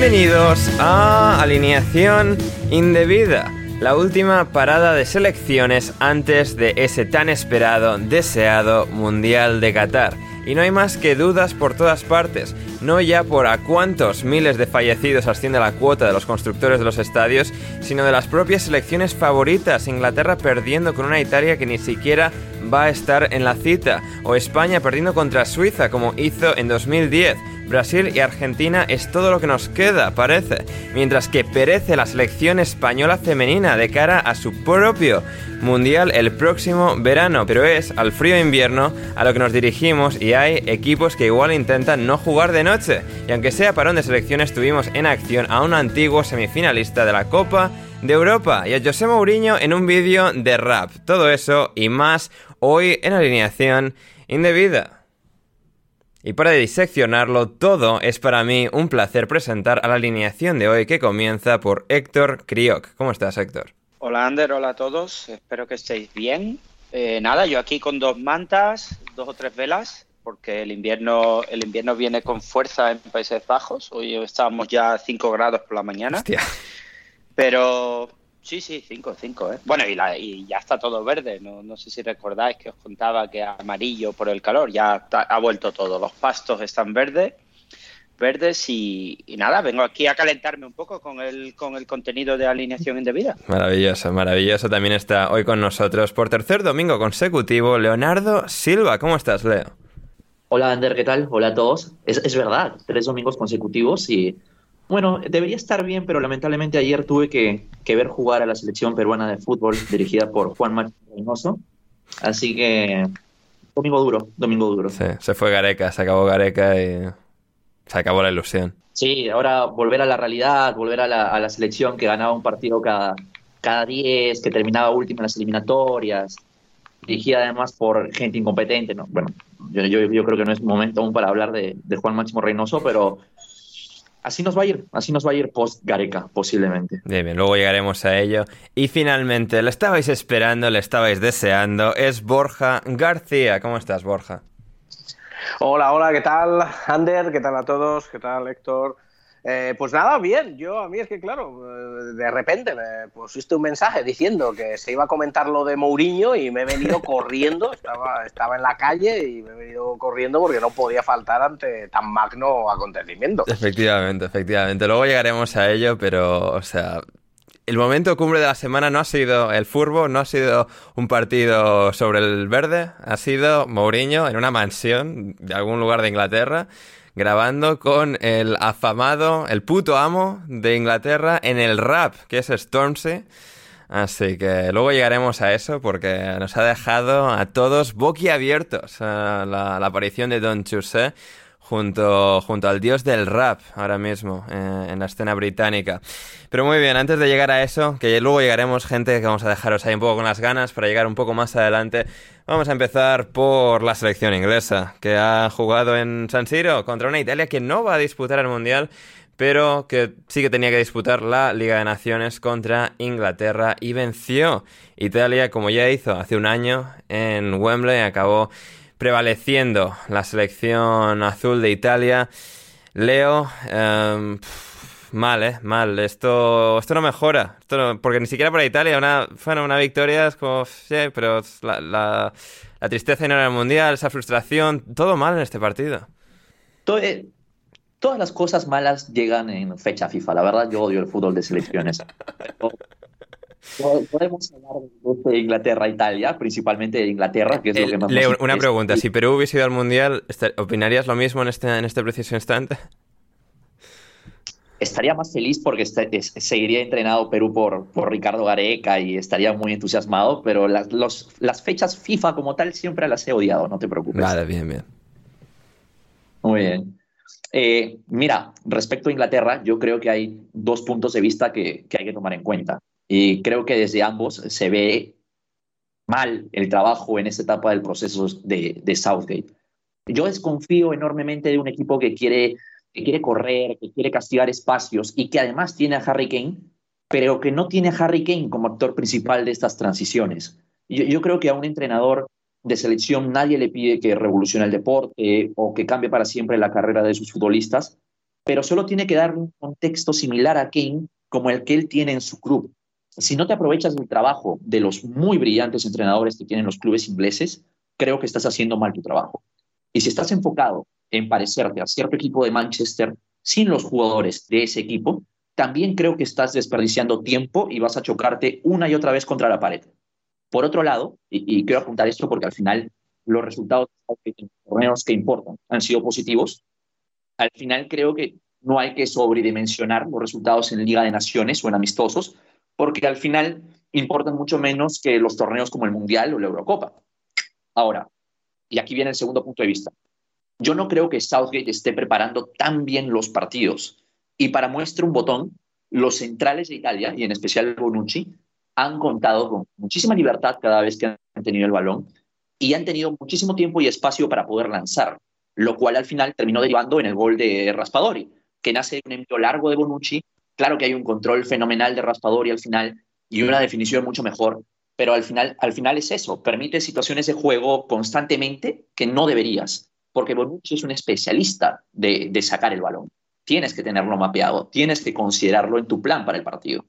Bienvenidos a Alineación Indebida, la última parada de selecciones antes de ese tan esperado, deseado Mundial de Qatar. Y no hay más que dudas por todas partes, no ya por a cuántos miles de fallecidos asciende la cuota de los constructores de los estadios, sino de las propias selecciones favoritas, Inglaterra perdiendo con una Italia que ni siquiera va a estar en la cita, o España perdiendo contra Suiza como hizo en 2010. Brasil y Argentina es todo lo que nos queda, parece, mientras que perece la selección española femenina de cara a su propio mundial el próximo verano, pero es al frío invierno a lo que nos dirigimos y hay equipos que igual intentan no jugar de noche, y aunque sea parón de selecciones tuvimos en acción a un antiguo semifinalista de la Copa de Europa y a José Mourinho en un vídeo de rap. Todo eso y más hoy en alineación indebida. Y para diseccionarlo todo, es para mí un placer presentar a la alineación de hoy que comienza por Héctor Crioc. ¿Cómo estás, Héctor? Hola, Ander, hola a todos. Espero que estéis bien. Eh, nada, yo aquí con dos mantas, dos o tres velas, porque el invierno, el invierno viene con fuerza en Países Bajos. Hoy estábamos ya a 5 grados por la mañana. Hostia. Pero sí, sí, 5, 5. ¿eh? Bueno, y, la, y ya está todo verde. No, no sé si recordáis que os contaba que amarillo por el calor. Ya está- ha vuelto todo. Los pastos están verdes. Verdes y, y nada, vengo aquí a calentarme un poco con el, con el contenido de alineación indebida. Maravilloso, maravilloso. También está hoy con nosotros por tercer domingo consecutivo Leonardo Silva. ¿Cómo estás, Leo? Hola, Ander, ¿qué tal? Hola a todos. Es, es verdad, tres domingos consecutivos y, bueno, debería estar bien, pero lamentablemente ayer tuve que, que ver jugar a la selección peruana de fútbol dirigida por Juan Manuel Reynoso. Así que, domingo duro, domingo duro. Sí, se fue Gareca, se acabó Gareca y se acabó la ilusión. Sí, ahora volver a la realidad, volver a la, a la selección que ganaba un partido cada, cada 10, que terminaba última en las eliminatorias, dirigida además por gente incompetente, ¿no? Bueno, yo, yo, yo creo que no es momento aún para hablar de, de Juan Máximo Reynoso, pero así nos va a ir, así nos va a ir post Gareca, posiblemente. Bien, bien, luego llegaremos a ello. Y finalmente, le estabais esperando, le estabais deseando, es Borja García. ¿Cómo estás, Borja? Hola, hola, ¿qué tal, Ander? ¿Qué tal a todos? ¿Qué tal, Héctor? Eh, pues nada, bien. Yo, a mí es que, claro, eh, de repente me pusiste un mensaje diciendo que se iba a comentar lo de Mourinho y me he venido corriendo. Estaba, estaba en la calle y me he venido corriendo porque no podía faltar ante tan magno acontecimiento. Efectivamente, efectivamente. Luego llegaremos a ello, pero, o sea, el momento cumbre de la semana no ha sido el furbo, no ha sido un partido sobre el verde, ha sido Mourinho en una mansión de algún lugar de Inglaterra grabando con el afamado, el puto amo de Inglaterra en el rap, que es Stormzy. Así que luego llegaremos a eso porque nos ha dejado a todos boquiabiertos a la, la aparición de Don Chuse junto, junto al dios del rap ahora mismo eh, en la escena británica. Pero muy bien, antes de llegar a eso, que luego llegaremos gente que vamos a dejaros ahí un poco con las ganas para llegar un poco más adelante, vamos a empezar por la selección inglesa, que ha jugado en San Siro contra una Italia que no va a disputar el Mundial, pero que sí que tenía que disputar la Liga de Naciones contra Inglaterra y venció. Italia, como ya hizo hace un año en Wembley, acabó prevaleciendo la selección azul de Italia. Leo, em, mal, ¿eh? Mal. Esto, esto no mejora. Esto porque ni siquiera para Italia, una, bueno, una victoria es como, sí, pero la, la, la tristeza en el mundial, esa frustración, todo mal en este partido. Eh, todas las cosas malas llegan en fecha FIFA. La verdad, yo odio el fútbol de selecciones. Podemos hablar de Inglaterra-Italia, principalmente de Inglaterra, que es lo que más Leo, una pregunta. Si Perú hubiese ido al Mundial, ¿opinarías lo mismo en este, en este preciso instante? Estaría más feliz porque este, seguiría entrenado Perú por, por Ricardo Gareca y estaría muy entusiasmado, pero las, los, las fechas FIFA como tal siempre las he odiado, no te preocupes. Vale, bien, bien. Muy bien. Eh, mira, respecto a Inglaterra, yo creo que hay dos puntos de vista que, que hay que tomar en cuenta. Y creo que desde ambos se ve mal el trabajo en esta etapa del proceso de, de Southgate. Yo desconfío enormemente de un equipo que quiere, que quiere correr, que quiere castigar espacios y que además tiene a Harry Kane, pero que no tiene a Harry Kane como actor principal de estas transiciones. Yo, yo creo que a un entrenador de selección nadie le pide que revolucione el deporte o que cambie para siempre la carrera de sus futbolistas, pero solo tiene que dar un contexto similar a Kane como el que él tiene en su club si no te aprovechas del trabajo de los muy brillantes entrenadores que tienen los clubes ingleses, creo que estás haciendo mal tu trabajo. Y si estás enfocado en parecerte a cierto equipo de Manchester sin los jugadores de ese equipo, también creo que estás desperdiciando tiempo y vas a chocarte una y otra vez contra la pared. Por otro lado, y, quiero apuntar esto porque al final los resultados de los torneos que importan han sido positivos, al final creo que no hay que sobredimensionar los resultados en Liga de Naciones o en amistosos, porque al final importan mucho menos que los torneos como el Mundial o la Eurocopa. Ahora, y aquí viene el segundo punto de vista, yo no creo que Southgate esté preparando tan bien los partidos. Y para muestra un botón, los centrales de Italia, y en especial Bonucci, han contado con muchísima libertad cada vez que han tenido el balón y han tenido muchísimo tiempo y espacio para poder lanzar, lo cual al final terminó derivando en el gol de Raspadori, que nace de un envío largo de Bonucci Claro que hay un control fenomenal de Raspadori al final y una definición mucho mejor, pero al final, al final es eso, permite situaciones de juego constantemente que no deberías, porque Bonucci es un especialista de, sacar el balón. Tienes que tenerlo mapeado, tienes que considerarlo en tu plan para el partido.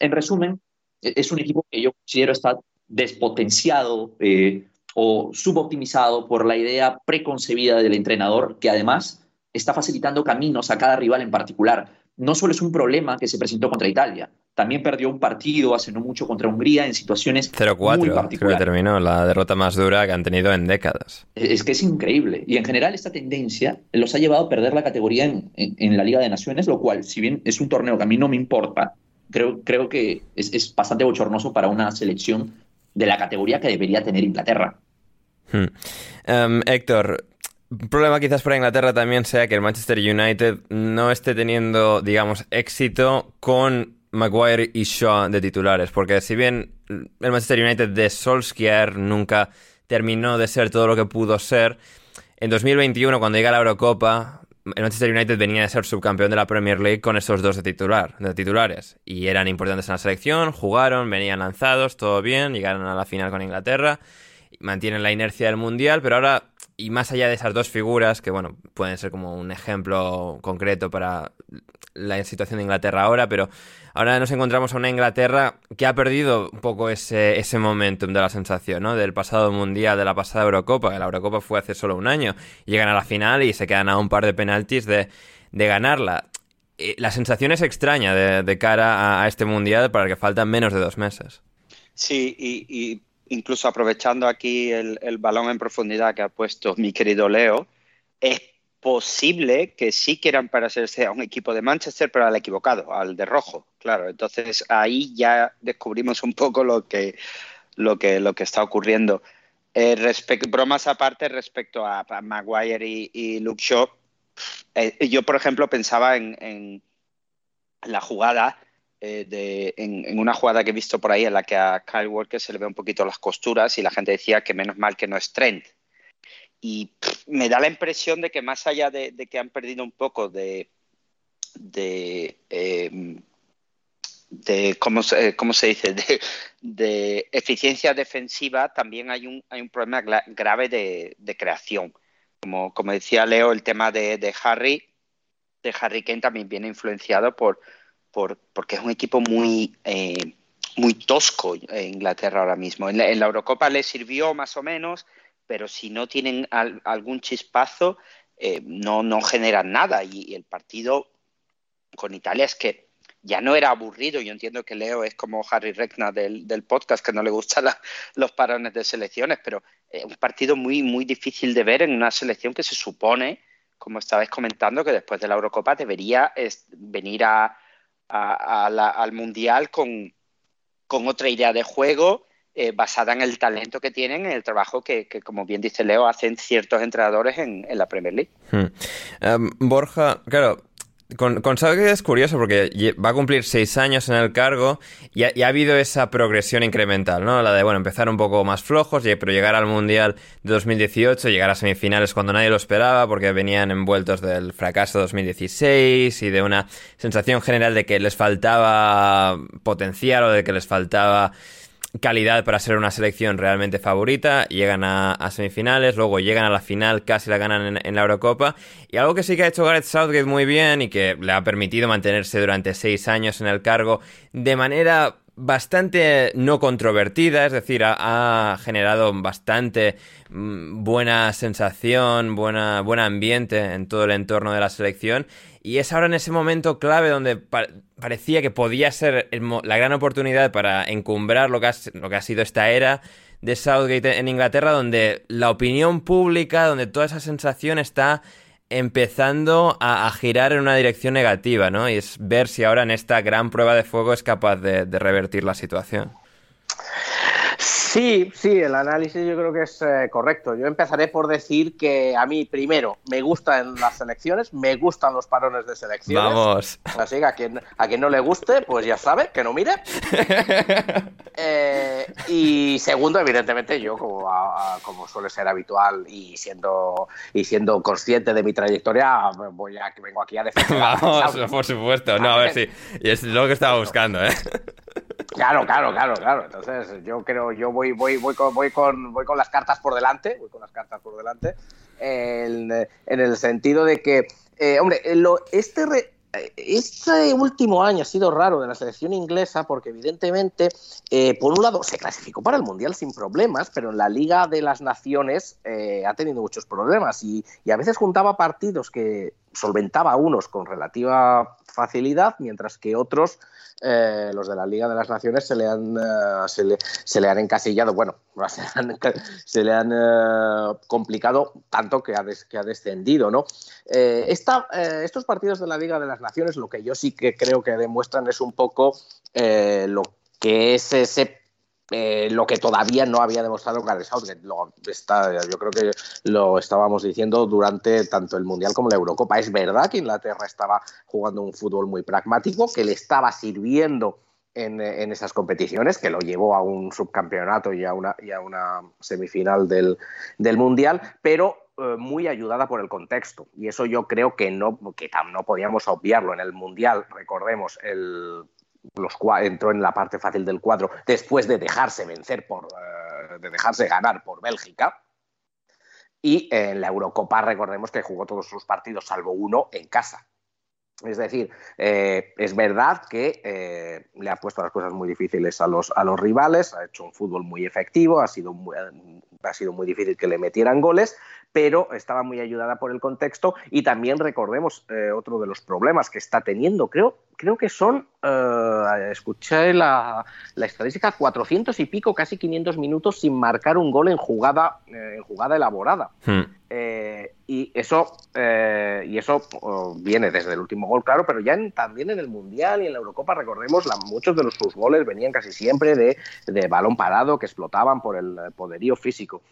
En resumen, e, es un equipo que yo considero está despotenciado eh, o suboptimizado por la idea preconcebida del entrenador, que además está facilitando caminos a cada rival en particular no solo es un problema que se presentó contra Italia, también perdió un partido hace no mucho contra Hungría en situaciones 0-4, creo que terminó la derrota más dura que han tenido en décadas. Es que es increíble. Y en general esta tendencia los ha llevado a perder la categoría en, la Liga de Naciones, lo cual, si bien es un torneo que a mí no me importa, creo, creo que es, bastante bochornoso para una selección de la categoría que debería tener Inglaterra. Hmm. Em, Héctor, un problema quizás para Inglaterra también sea que el Manchester United no esté teniendo, digamos, éxito con Maguire y Shaw de titulares, porque si bien el Manchester United de Solskjaer nunca terminó de ser todo lo que pudo ser, en 2021 cuando llega la Eurocopa, el Manchester United venía de ser subcampeón de la Premier League con esos dos de, titular, de titulares y eran importantes en la selección, jugaron, venían lanzados, todo bien, llegaron a la final con Inglaterra, mantienen la inercia del Mundial, pero ahora y más allá de esas dos figuras, que bueno, pueden ser como un ejemplo concreto para la situación de Inglaterra ahora, pero ahora nos encontramos a una Inglaterra que ha perdido un poco ese, ese momentum de la sensación, ¿no? Del pasado mundial, de la pasada Eurocopa, la Eurocopa fue hace solo un año, llegan a la final y se quedan a un par de penaltis de, de ganarla. La sensación es extraña de, cara a, este mundial para el que faltan menos de dos meses. Sí, y incluso aprovechando aquí el, balón en profundidad que ha puesto mi querido Leo, es posible que sí quieran parecerse a un equipo de Manchester, pero al equivocado, al de rojo, claro. Entonces ahí ya descubrimos un poco lo que, lo que, lo que está ocurriendo. Eh, bromas aparte respecto a, Maguire y, Luke Shaw, eh, yo por ejemplo pensaba en, la jugada, eh, de, en, una jugada que he visto por ahí en la que a Kyle Walker se le ve un poquito las costuras y la gente decía que menos mal que no es Trent y me da la impresión de que más allá de, que han perdido un poco de, de, em, de ¿cómo, se, ¿cómo, se dice? De, eficiencia defensiva, también hay un, hay un problema grave de, creación. Como, como decía Leo, el tema de, Harry, de Harry Kane también viene influenciado por, por porque es un equipo muy, eh, muy tosco Inglaterra ahora mismo. En la, en la Eurocopa le sirvió más o menos, pero si no tienen algún chispazo, eh, no, no generan nada. Y, el partido con Italia es que ya no era aburrido. Yo entiendo que Leo es como Harry Regna del, podcast, que no le gustan los parones de selecciones, pero es un partido muy, muy difícil de ver en una selección que se supone, como estabais comentando, que después de la Eurocopa debería venir al Mundial con, con otra idea de juego eh, basada en el talento que tienen, en el trabajo que, como bien dice Leo, hacen ciertos entrenadores en, la Premier League. Hmm. Em, Borja, claro, con, con es curioso porque va a cumplir seis años en el cargo y ha, habido esa progresión incremental, ¿no? La de, bueno, empezar un poco más flojos, pero llegar al Mundial de 2018, llegar a semifinales cuando nadie lo esperaba porque venían envueltos del fracaso de 2016 y de una sensación general de que les faltaba potencial o de que les faltaba calidad para ser una selección realmente favorita, llegan a, semifinales, luego llegan a la final, casi la ganan en, la Eurocopa, y algo que sí que ha hecho Gareth Southgate muy bien y que le ha permitido mantenerse durante seis años en el cargo de manera bastante no controvertida, es decir, ha, generado bastante mm, buena sensación, buena, buen ambiente en todo el entorno de la selección y es ahora en ese momento clave donde parecía que podía ser la gran oportunidad para encumbrar lo que, ha, lo que ha sido esta era de Southgate en Inglaterra, donde la opinión pública, donde toda esa sensación está empezando a, girar en una dirección negativa, ¿no? Y es ver si ahora en esta gran prueba de fuego es capaz de revertir la situación. Sí, sí, el análisis yo creo que es eh, correcto. Yo empezaré por decir que a mí, primero, me gustan las selecciones, me gustan los parones de selecciones. Vamos. Así que a quien, a quien no le guste, pues ya sabe, que no mire. Eh, y segundo, evidentemente, yo, como, como suele ser habitual y siendo, y siendo consciente de mi trayectoria, voy a, vengo aquí a defender. Vamos, por supuesto. No, a ver si. y es lo que estaba buscando, ¿eh? Claro, claro, claro, claro. Entonces, yo creo, yo voy, voy, voy, con, voy, con, voy con las cartas por delante, voy con las cartas por delante, en, el sentido de que, eh, hombre, este, este último año ha sido raro de la selección inglesa porque evidentemente, eh, por un lado, se clasificó para el Mundial sin problemas, pero en la Liga de las Naciones eh, ha tenido muchos problemas y a veces juntaba partidos que solventaba unos con relativa facilidad, mientras que otros, eh, los de la Liga de las Naciones, se le han, eh, se le, han encasillado, bueno, se, le han eh, complicado tanto que ha, que ha descendido, ¿no? estos partidos de la Liga de las Naciones, lo que yo sí que creo que demuestran es un poco lo que es ese eh, lo que todavía no había demostrado Gareth Southgate. Lo está, yo creo que lo estábamos diciendo durante tanto el Mundial como la Eurocopa. Es verdad que Inglaterra estaba jugando un fútbol muy pragmático, que le estaba sirviendo en, esas competiciones, que lo llevó a un subcampeonato y a una, y a una semifinal del, Mundial, pero eh, muy ayudada por el contexto. Y eso yo creo que no, que no podíamos obviarlo. En el Mundial, recordemos, el los entró en la parte fácil del cuadro después de dejarse vencer por, eh, de dejarse ganar por Bélgica. Y en la Eurocopa recordemos que jugó todos sus partidos salvo uno en casa. Es decir, eh, es verdad que eh, le ha puesto las cosas muy difíciles a los, a los rivales, ha hecho un fútbol muy efectivo, ha sido ha sido muy difícil que le metieran goles, pero estaba muy ayudada por el contexto y también recordemos otro de los problemas que está teniendo, creo creo que son, eh, escuché la, la, estadística, 400 y pico, casi 500 minutos sin marcar un gol en jugada, eh, en jugada elaborada. Hmm. Eh, y eso, y eso oh, viene desde el último gol, claro, pero ya también en el Mundial y en la Eurocopa, recordemos, la, muchos de los, sus goles venían casi siempre de, de, balón parado, que explotaban por el poderío físico.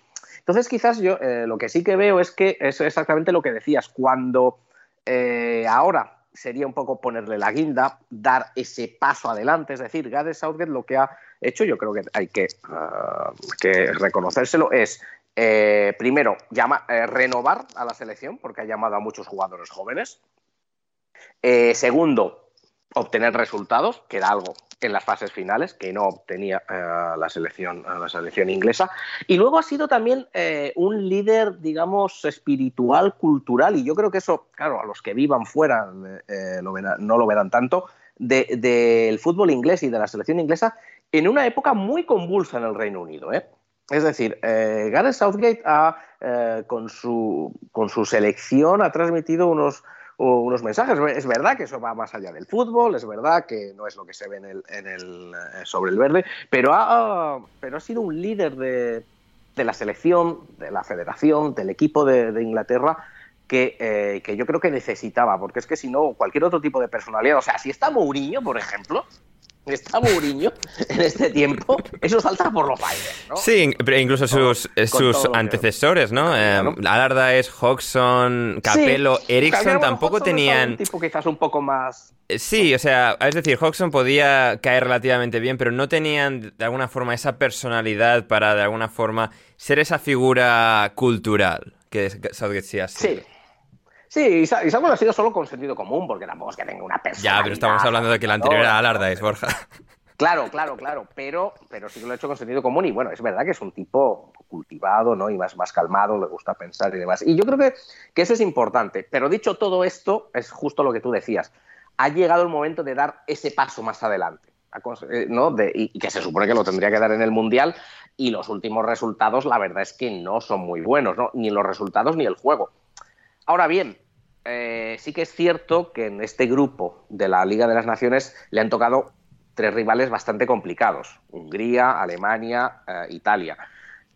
Entonces, quizás yo lo que sí que veo es que es exactamente lo que decías, cuando ahora sería un poco ponerle la guinda, dar ese paso adelante. Es decir, Gareth Southgate lo que ha hecho, yo creo que hay que, ah, reconocérselo, es eh, primero llama, eh, renovar a la selección, porque ha llamado a muchos jugadores jóvenes. Eh, segundo, obtener resultados, que era algo en las fases finales que no obtenía eh, la, selección, la selección inglesa. Y luego ha sido también eh, un líder, digamos, espiritual, cultural, y yo creo que eso, claro, a los que vivan fuera eh, no lo verán tanto, del fútbol inglés y de la selección inglesa en una época muy convulsa en el Reino Unido. Es decir, Gareth Southgate ha, con, su, con su selección ha transmitido unos unos mensajes. Es verdad que eso va más allá del fútbol, es verdad que no es lo que se ve en el, en el, eh, sobre el verde, pero ha, pero ha sido un líder de, de la selección, de la federación, del equipo de, Inglaterra. Que, eh, que, yo creo que necesitaba, porque es que si no, cualquier otro tipo de personalidad, o sea, si está Mourinho, por ejemplo, está Mourinho en este tiempo, eso salta por los aires, ¿no? Sí, pero incluso sus, sus antecesores, ¿no? Eh, Alardaes, Hodgson, Capello, Ericsson tampoco tenían... Un tipo quizás un poco más... Eh, sí, o sea, es decir, Hodgson podía caer relativamente bien, pero no tenían de alguna forma esa personalidad para de alguna forma ser esa figura cultural que Southgate sí ha Sí. Sí, y Samuel ha sido solo con sentido común, porque tampoco es que tenga una persona. Ya, pero estamos hablando de que la anterior era Alardaes, Borja. Claro, claro, claro, pero, pero sí que lo ha hecho con sentido común y bueno, es verdad que es un tipo cultivado, ¿no? Y más, más calmado, le gusta pensar y demás. Y yo creo que, que eso es importante. Pero dicho todo esto, es justo lo que tú decías. Ha llegado el momento de dar ese paso más adelante. Eh, ¿no? De, y, que se supone que lo tendría que dar en el Mundial y los últimos resultados, la verdad es que no son muy buenos, ¿no? Ni los resultados ni el juego. Ahora bien, eh, sí que es cierto que en este grupo de la Liga de las Naciones le han tocado tres rivales bastante complicados: Hungría, Alemania, eh, Italia.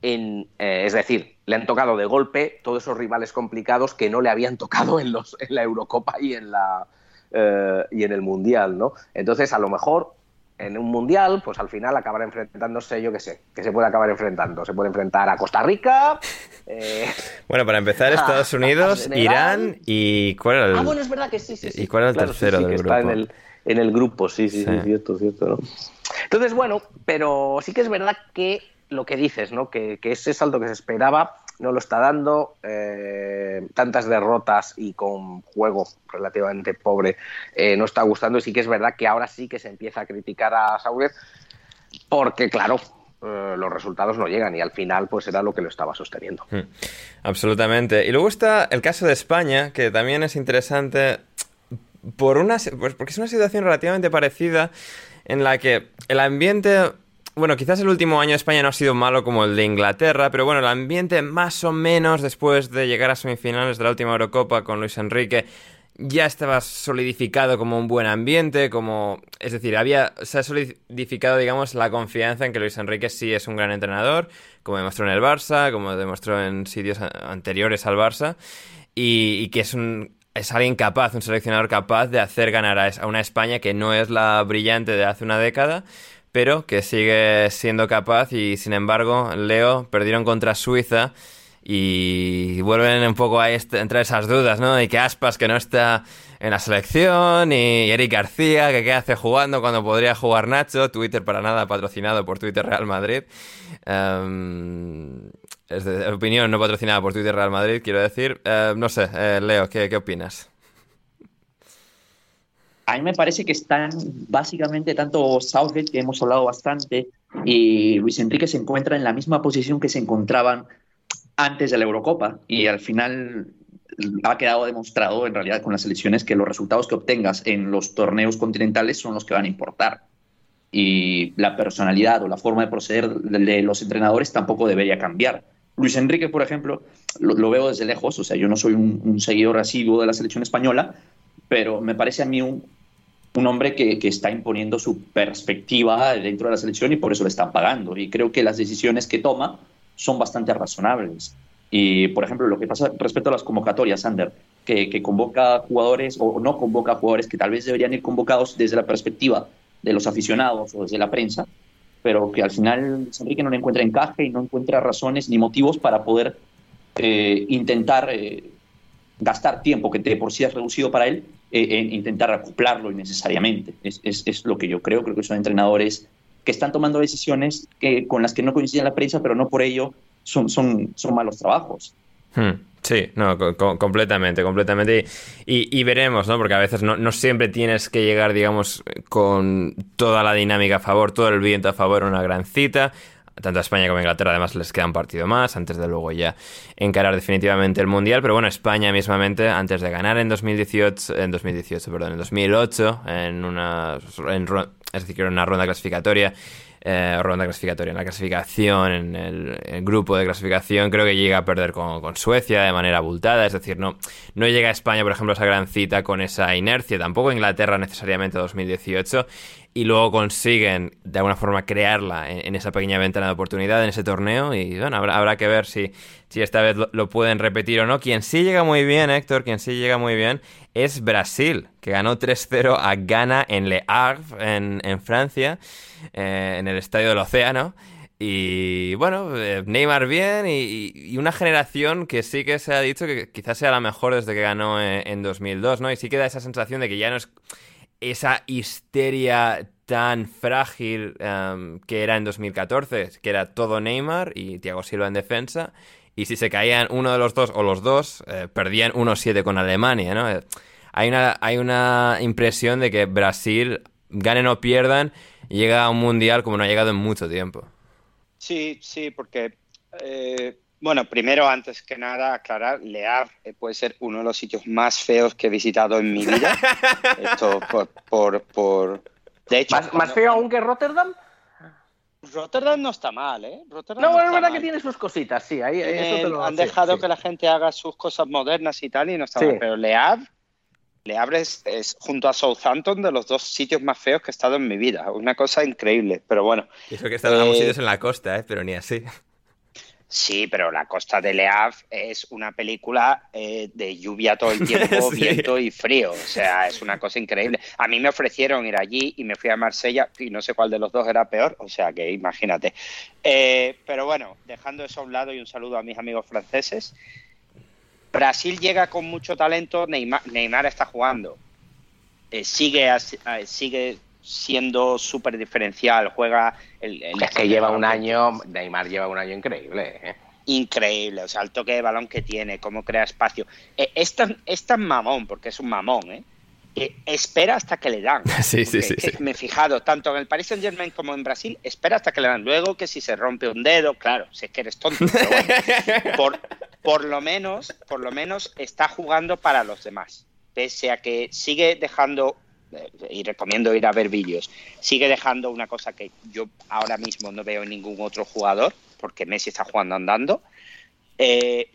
Eh, es decir, le han tocado de golpe todos esos rivales complicados que no le habían tocado en, los, en la Eurocopa y en, la, y en el Mundial, ¿no? Entonces, a lo mejor en un mundial, pues al final acabará enfrentándose, yo qué sé, que se puede acabar enfrentando. Se puede enfrentar a Costa Rica. Eh, bueno, para empezar, Estados Unidos, Irán y. ¿Cuál era el, ah, bueno, es verdad que sí, sí. ¿Y cuál era el tercero del grupo? Está en el, en el grupo, sí, sí, sí, cierto, cierto, ¿no? Entonces, bueno, pero sí que es verdad que lo que dices, ¿no? Que, que ese salto que se esperaba no lo está dando. Eh, tantas derrotas y con juego relativamente pobre eh, no está gustando. Y sí que es verdad que ahora sí que se empieza a criticar a Sauer porque, claro, eh, los resultados no llegan y al final pues era lo que lo estaba sosteniendo. Hmm. absolutamente. Y luego está el caso de España, que también es interesante por pues porque es una situación relativamente parecida en la que el ambiente bueno, quizás el último año de España no ha sido malo como el de Inglaterra, pero bueno, el ambiente más o menos después de llegar a semifinales de la última Eurocopa con Luis Enrique ya estaba solidificado como un buen ambiente, como es decir, había se ha solidificado, digamos, la confianza en que Luis Enrique sí es un gran entrenador, como demostró en el Barça, como demostró en sitios anteriores al Barça, y, que es un es alguien capaz, un seleccionador capaz de hacer ganar a una España que no es la brillante de hace una década, pero que sigue siendo capaz y sin embargo, Leo perdieron contra Suiza y vuelven un poco a entrar esas dudas, ¿no? Y que Aspas que no está en la selección y Eric García que qué hace jugando cuando podría jugar Nacho, Twitter para nada patrocinado por Twitter Real Madrid. Em, es de opinión no patrocinada por Twitter Real Madrid, quiero decir. Em, no sé, eh, Leo, ¿qué, ¿qué opinas? A mí me parece que están básicamente tanto Southgate, que hemos hablado bastante, y Luis Enrique se encuentran en la misma posición que se encontraban antes de la Eurocopa. Y al final ha quedado demostrado en realidad con las elecciones que los resultados que obtengas en los torneos continentales son los que van a importar. Y la personalidad o la forma de proceder de los entrenadores tampoco debería cambiar. Luis Enrique, por ejemplo, lo, veo desde lejos, o sea, yo no soy un, un seguidor asiduo de la selección española, pero me parece a mí un, un hombre que, que, está imponiendo su perspectiva dentro de la selección y por eso le están pagando. Y creo que las decisiones que toma son bastante razonables. Y, por ejemplo, lo que pasa respecto a las convocatorias, Sander, que, que convoca jugadores o no convoca jugadores que tal vez deberían ir convocados desde la perspectiva de los aficionados o desde la prensa, pero que al final Enrique no le encuentra encaje y no encuentra razones ni motivos para poder eh, intentar eh, gastar tiempo que de por sí es reducido para él eh, en intentar acoplarlo innecesariamente. Es, es, es, lo que yo creo, creo que son entrenadores que están tomando decisiones que, con las que no coincide la prensa, pero no por ello son, son, son malos trabajos. Hmm. Sí, no, co completamente, completamente. Y, y, veremos, ¿no? Porque a veces no, no, siempre tienes que llegar, digamos, con toda la dinámica a favor, todo el viento a favor una gran cita. Tanto a España como a Inglaterra además les queda un partido más antes de luego ya encarar definitivamente el Mundial. Pero bueno, España mismamente antes de ganar en 2018, en 2018, perdón, en 2008, en una, en, es decir, en una ronda clasificatoria, eh, ronda clasificatoria, en la clasificación, en el, el, grupo de clasificación, creo que llega a perder con, con, Suecia de manera abultada, es decir, no, no llega a España, por ejemplo, a esa gran cita con esa inercia, tampoco Inglaterra necesariamente 2018, y luego consiguen de alguna forma crearla en, esa pequeña ventana de oportunidad en ese torneo, y bueno, habrá, habrá que ver si, si esta vez lo, lo, pueden repetir o no. Quien sí llega muy bien, Héctor, quien sí llega muy bien, es Brasil, que ganó 3-0 a Ghana en Le Havre, en, en Francia eh, en el Estadio del Océano. Y bueno, eh, Neymar bien y, y, una generación que sí que se ha dicho que quizás sea la mejor desde que ganó en, en 2002, ¿no? Y sí que da esa sensación de que ya no es esa histeria tan frágil um, que era en 2014, que era todo Neymar y Thiago Silva en defensa. Y si se caían uno de los dos o los dos, eh, perdían 1-7 con Alemania, ¿no? Hay una, hay una impresión de que Brasil, ganen o pierdan, llega a un mundial como no ha llegado en mucho tiempo. Sí, sí, porque, eh, bueno, primero, antes que nada, aclarar, Le Havre puede ser uno de los sitios más feos que he visitado en mi vida. Esto por, por, por... De hecho, ¿Más, ¿Más, feo aún que Rotterdam? Rotterdam no está mal, ¿eh? Rotterdam no, bueno, no es verdad mal. que tiene sus cositas, sí. Ahí, Eh, eso te lo, han dejado sí. que la gente haga sus cosas modernas y tal, y no está Sí. mal. Pero Le Havre, Le Havre es, es, junto a Southampton de los dos sitios más feos que he estado en mi vida. Una cosa increíble, pero bueno. Eso que estábamos eh, en la costa, ¿eh? Pero ni así. Sí, pero La Costa de Le Havre es una película eh, de lluvia todo el tiempo, Sí. viento y frío. O sea, es una cosa increíble. A mí me ofrecieron ir allí y me fui a Marsella y no sé cuál de los dos era peor. O sea, que imagínate. Eh, pero bueno, dejando eso a un lado y un saludo a mis amigos franceses. Brasil llega con mucho talento. Neymar, Neymar está jugando. Eh, sigue, eh, sigue siendo súper diferencial. Juega el, el- Es que lleva un año, Neymar lleva un año increíble. ¿eh? increíble, o sea, el toque de balón que tiene, cómo crea espacio. Eh, es, tan, es tan mamón, porque es un mamón, ¿eh? Que espera hasta que le dan. Sí, sí, sí. Me he fijado, tanto en el Paris Saint Germain como en Brasil, espera hasta que le dan. Luego que si se rompe un dedo, claro, si es que eres tonto, pero bueno, por, por lo menos, por lo menos está jugando para los demás. Pese a que sigue dejando, y recomiendo ir a ver vídeos, sigue dejando una cosa que yo ahora mismo no veo en ningún otro jugador, porque Messi está jugando andando. Eh,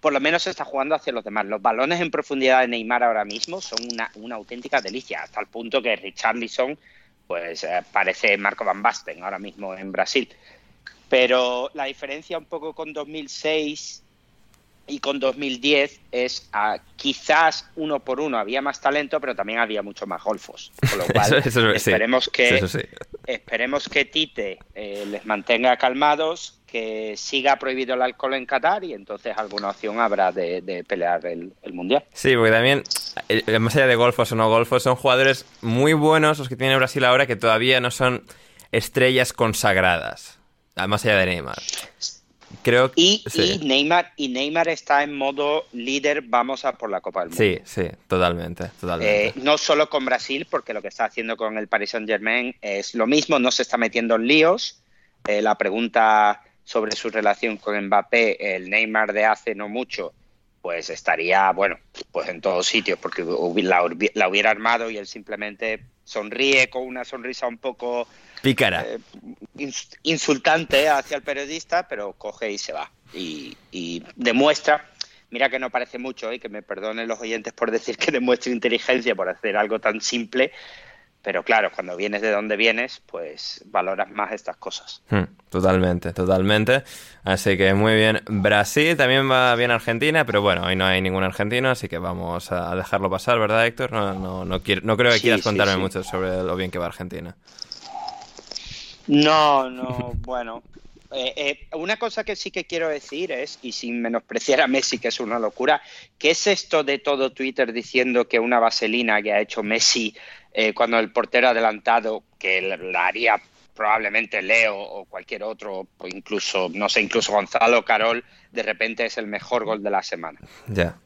por lo menos está jugando hacia los demás. Los balones en profundidad de Neymar ahora mismo son una, auténtica delicia, hasta el punto que Richarlison pues eh, parece Marco Van Basten ahora mismo en Brasil. Pero la diferencia un poco con 2006 y con 2010 es ah, quizás uno por uno había más talento, pero también había mucho más golfos. Con lo cual, Eso- eso- sí. esperemos, que, Eso sí. esperemos que Tite eh, les mantenga calmados, que siga prohibido el alcohol en Qatar y entonces alguna opción habrá de, de pelear el, el Mundial. Sí, porque también, eh, más allá de golfos o no golfos, son jugadores muy buenos los que tiene Brasil ahora que todavía no son estrellas consagradas. Más allá de Neymar. Creo. Y, sí. y Neymar y Neymar está en modo líder, vamos a por la Copa del Mundo. Sí, sí, totalmente, totalmente. Eh, no solo con Brasil, porque lo que está haciendo con el Paris Saint Germain es lo mismo, no se está metiendo en líos. Eh, la pregunta sobre su relación con Mbappé, el Neymar de hace no mucho, pues estaría, bueno, pues en todos sitios, porque la hubiera armado y él simplemente sonríe con una sonrisa un poco Pícara. eh, ins- insultante hacia el periodista, pero coge y se va. Y, y demuestra, Mira que no parece mucho y que me perdonen los oyentes por decir que demuestre inteligencia por hacer algo tan simple, pero claro, cuando vienes de donde vienes, pues valoras más estas cosas. Hmm, totalmente, totalmente. Así que muy bien. Brasil también va bien Argentina, pero bueno, hoy no hay ningún argentino, así que vamos a dejarlo pasar, ¿verdad, Héctor? No, no, no, quiero, no creo que quieras contarme mucho sobre lo bien que va Argentina. No, no, bueno. Eh, eh, una cosa que sí que quiero decir es, y sin menospreciar a Messi, que es una locura, ¿qué es esto de todo Twitter diciendo que una vaselina que ha hecho Messi eh, cuando el portero adelantado, que la haría probablemente Leo o cualquier otro, o incluso, no sé, incluso Gonzalo Carol, de repente es el mejor gol de la semana. Ya.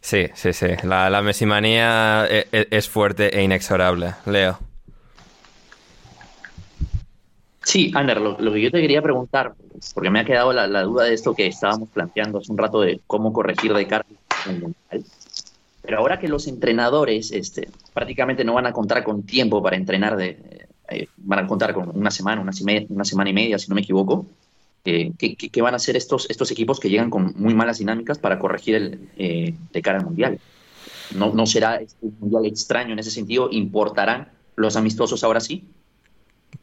Sí, sí, sí. La, la mesimanía es, e, es fuerte e inexorable. Leo. Sí, Ander, lo, que yo te quería preguntar, porque me ha quedado la, duda de esto que estábamos planteando hace un rato de cómo corregir de cara pero ahora que los entrenadores este, prácticamente no van a contar con tiempo para entrenar, de, eh, van a contar con una semana, una, semana y media, si no me equivoco, eh, ¿qué, van a hacer estos, equipos que llegan con muy malas dinámicas para corregir el, eh, de cara al Mundial? ¿No, ¿No será este un Mundial extraño en ese sentido? ¿Importarán los amistosos ahora sí?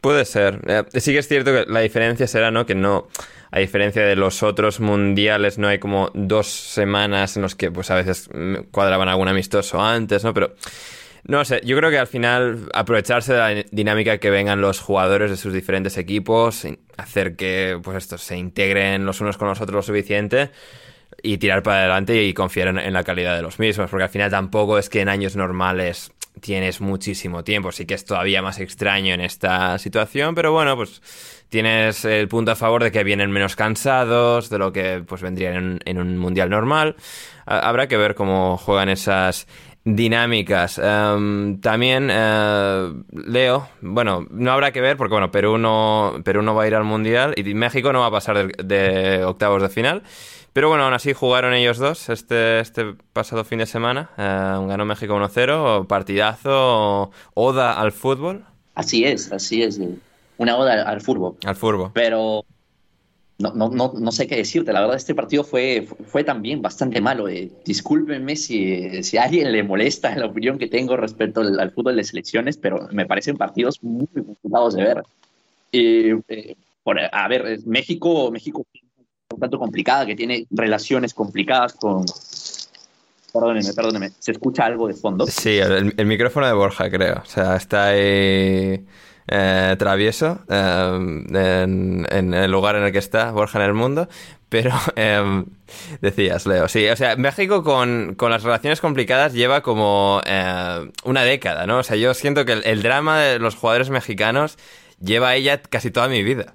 Puede ser. Eh, sí que es cierto que la diferencia será, ¿no? Que no, a diferencia de los otros mundiales, no hay como dos semanas en los que, pues a veces cuadraban algún amistoso antes, ¿no? Pero, no sé, yo creo que al final aprovecharse de la dinámica que vengan los jugadores de sus diferentes equipos, hacer que, pues estos se integren los unos con los otros lo suficiente y tirar para adelante y confiar en la calidad de los mismos, porque al final tampoco es que en años normales tienes muchísimo tiempo, sí que es todavía más extraño en esta situación, pero bueno, pues tienes el punto a favor de que vienen menos cansados de lo que pues vendrían en, un mundial normal. Habrá que ver cómo juegan esas dinámicas. Em, también eh, Leo, bueno, no habrá que ver porque bueno, Perú no, Perú no va a ir al mundial y México no va a pasar de octavos de final. Pero bueno, aún así jugaron ellos dos este, este pasado fin de semana. Eh, ganó México 1-0, partidazo, oda al fútbol. Así es, así es. Una oda al fútbol. Al fútbol. Pero no, no, no, no, sé qué decirte. La verdad, este partido fue, fue también bastante malo. Eh. Discúlpenme si, si a alguien le molesta la opinión que tengo respecto al, fútbol de selecciones, pero me parecen partidos muy complicados de ver. Eh, por, a ver, México, México un tanto complicada, que tiene relaciones complicadas con... Perdónenme, perdónenme. ¿Se escucha algo de fondo? Sí, el, micrófono de Borja, creo. O sea, está ahí... Eh, travieso eh, en, el lugar en el que está Borja en el mundo. Pero em, decías, Leo, sí, o sea, México con, con las relaciones complicadas lleva como eh, una década, ¿no? O sea, yo siento que el, drama de los jugadores mexicanos lleva ella casi toda mi vida.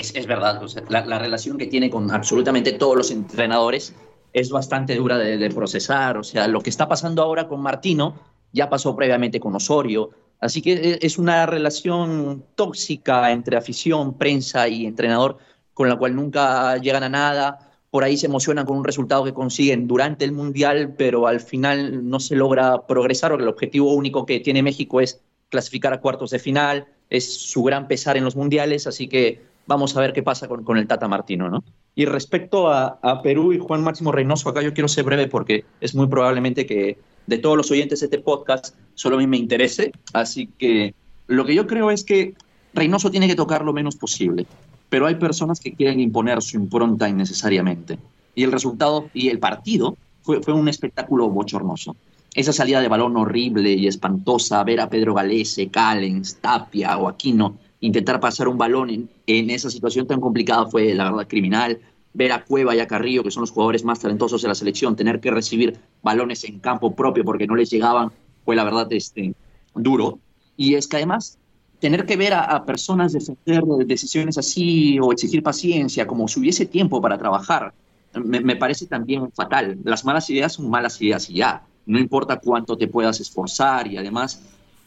Es, verdad, la, relación que tiene con absolutamente todos los entrenadores es bastante dura de, procesar. O sea, lo que está pasando ahora con Martino ya pasó previamente con Osorio. Así que e, es una relación tóxica entre afición, prensa y entrenador con la cual nunca llegan a nada. Por ahí se emocionan con un resultado que consiguen durante el Mundial, pero al final no se logra progresar, porque el objetivo único que tiene México es clasificar a cuartos de final, es su gran pesar en los Mundiales, así que Vamos a ver qué pasa con, el Tata Martino, ¿no? Y respecto a, Perú y Juan Máximo Reynoso, acá yo quiero ser breve porque es muy probablemente que de todos los oyentes de este podcast solo a mí me interese. Así que lo que yo creo es que Reynoso tiene que tocar lo menos posible, pero hay personas que quieren imponer su impronta innecesariamente. Y el resultado y el partido fue, fue un espectáculo bochornoso. Esa salida de balón horrible y espantosa, ver a Pedro Galese, Callens, Tapia o Aquino intentar pasar un balón en, esa situación tan complicada fue, la verdad, criminal. Ver a Cueva y a Carrillo, que son los jugadores más talentosos de la selección, tener que recibir balones en campo propio porque no les llegaban, fue la verdad este, duro. Y es que además, tener que ver a, personas defender decisiones así o exigir paciencia, como si hubiese tiempo para trabajar, me, me parece también fatal. Las malas ideas son malas ideas y ya. No importa cuánto te puedas esforzar y además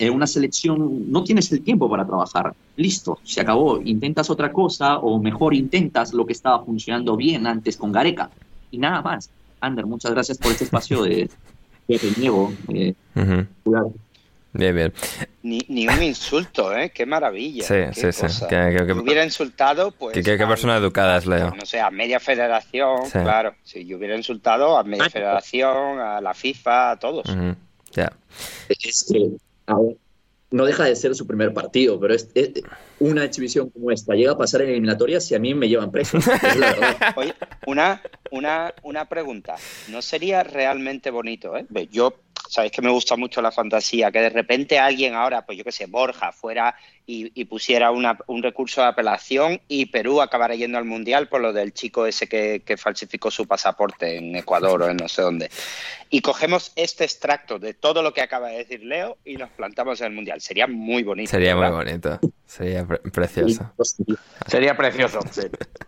una selección no tienes el tiempo para trabajar. Listo, se acabó. Intentas otra cosa o mejor intentas lo que estaba funcionando bien antes con Gareca. Y nada más. Ander, muchas gracias por este espacio de, de niego. Eh, Bien, bien. Ni, ni un insulto, ¿eh? Qué maravilla. Sí, qué sí, sí. Que- que- que- Si hubiera insultado, pues... Qué, persona educada es Leo. No sé, a media federación, Sí. claro. Si yo hubiera insultado a media federación, a la FIFA, a todos. Ya. Es que, a ver, no deja de ser su primer partido, pero es, es- una exhibición como esta llega a pasar en eliminatorias y a mí me llevan preso. Es la verdad. Oye, una, una, una pregunta. ¿No sería realmente bonito, eh? Yo, sabéis que me gusta mucho la fantasía, que de repente alguien ahora, pues yo qué sé, Borja, fuera y, y pusiera una- un recurso de apelación y Perú acabara yendo al Mundial por lo del chico ese que, que falsificó su pasaporte en Ecuador o en no sé dónde. Y cogemos este extracto de todo lo que acaba de decir Leo y nos plantamos en el Mundial. Sería muy bonito. Sería muy bonito. Sería pre- precioso. Sería precioso. sí.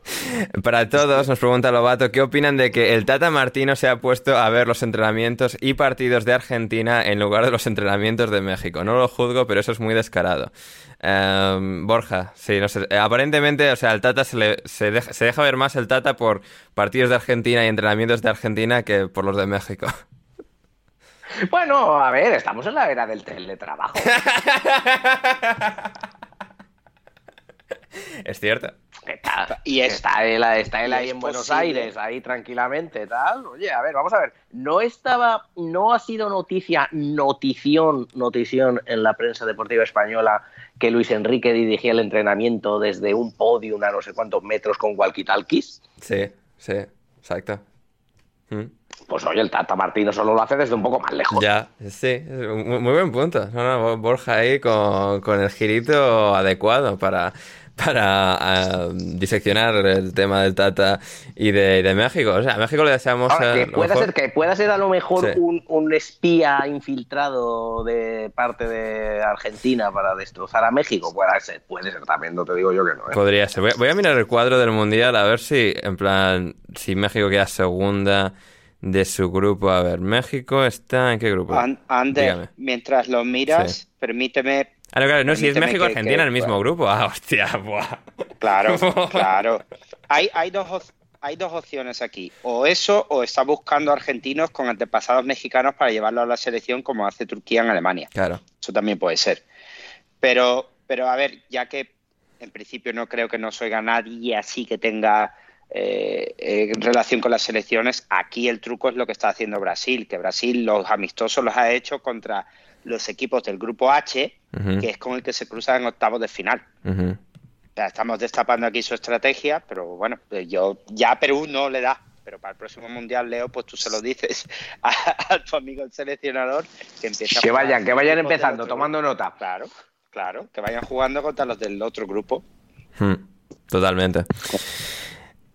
Para todos, nos pregunta Lobato, ¿qué opinan de que el Tata Martino se ha puesto a ver los entrenamientos y partidos de Argentina en lugar de los entrenamientos de México? No lo juzgo, pero eso es muy descarado. Em, Borja, sí, no sé. eh, Aparentemente, o sea, el Tata se, le- se deja, se deja ver más el Tata por partidos de Argentina y entrenamientos de Argentina que por los de México. Bueno, a ver, estamos en la era del teletrabajo. Es cierto. Está, Y es- está él, está él ahí es en Buenos posible. Aires, ahí tranquilamente, tal. Oye, a ver, vamos a ver. No estaba, no ha sido noticia, notición, notición en la prensa deportiva española que Luis Enrique dirigía el entrenamiento desde un podium a no sé cuántos metros con walkie-talkies. Sí, sí, exacto. Mm. Pues oye, el Tata Martino solo lo hace desde un poco más lejos. Ya, sí, muy, muy buen punto. No, no, Borja ahí con, con el girito adecuado para, para ah, diseccionar el tema del Tata y de, de México. O sea, a México le deseamos Ahora, eh, que pueda mejor. ser que pueda ser a lo mejor Sí. un, un espía infiltrado de parte de Argentina para destrozar a México, puede ser, puede ser también, no te digo yo que no. ¿eh? Podría ser. Voy a mirar el cuadro del Mundial a ver si, en plan, si México queda segunda de su grupo. A ver, México está en qué grupo? An- Ander, Dígame. mientras lo miras, Sí. permite Ah, no, claro, no, si es permíteme México que- Argentina que- en el mismo grupo. Ah, hostia, buah. Claro, claro. Hay, hay, dos, hay dos opciones aquí. O eso, o está buscando argentinos con antepasados mexicanos para llevarlo a la selección como hace Turquía en Alemania. Claro. Eso también puede ser. Pero, pero a ver, ya que en principio no creo que nos oiga nadie así que tenga eh, eh, relación con las selecciones, aquí el truco es lo que está haciendo Brasil, que Brasil los amistosos los ha hecho contra los equipos del grupo H, que es con el que se cruzan en octavos de final. Ujú. O sea, estamos destapando aquí su estrategia, pero bueno, pues yo ya a Perú no le da. Pero para el próximo mundial, Leo, pues tú se lo dices a, a tu amigo el seleccionador que empiece a Que vayan, que vayan empezando, tomando grupo. nota. Claro, claro, que vayan jugando contra los del otro grupo. Hmm, Totalmente.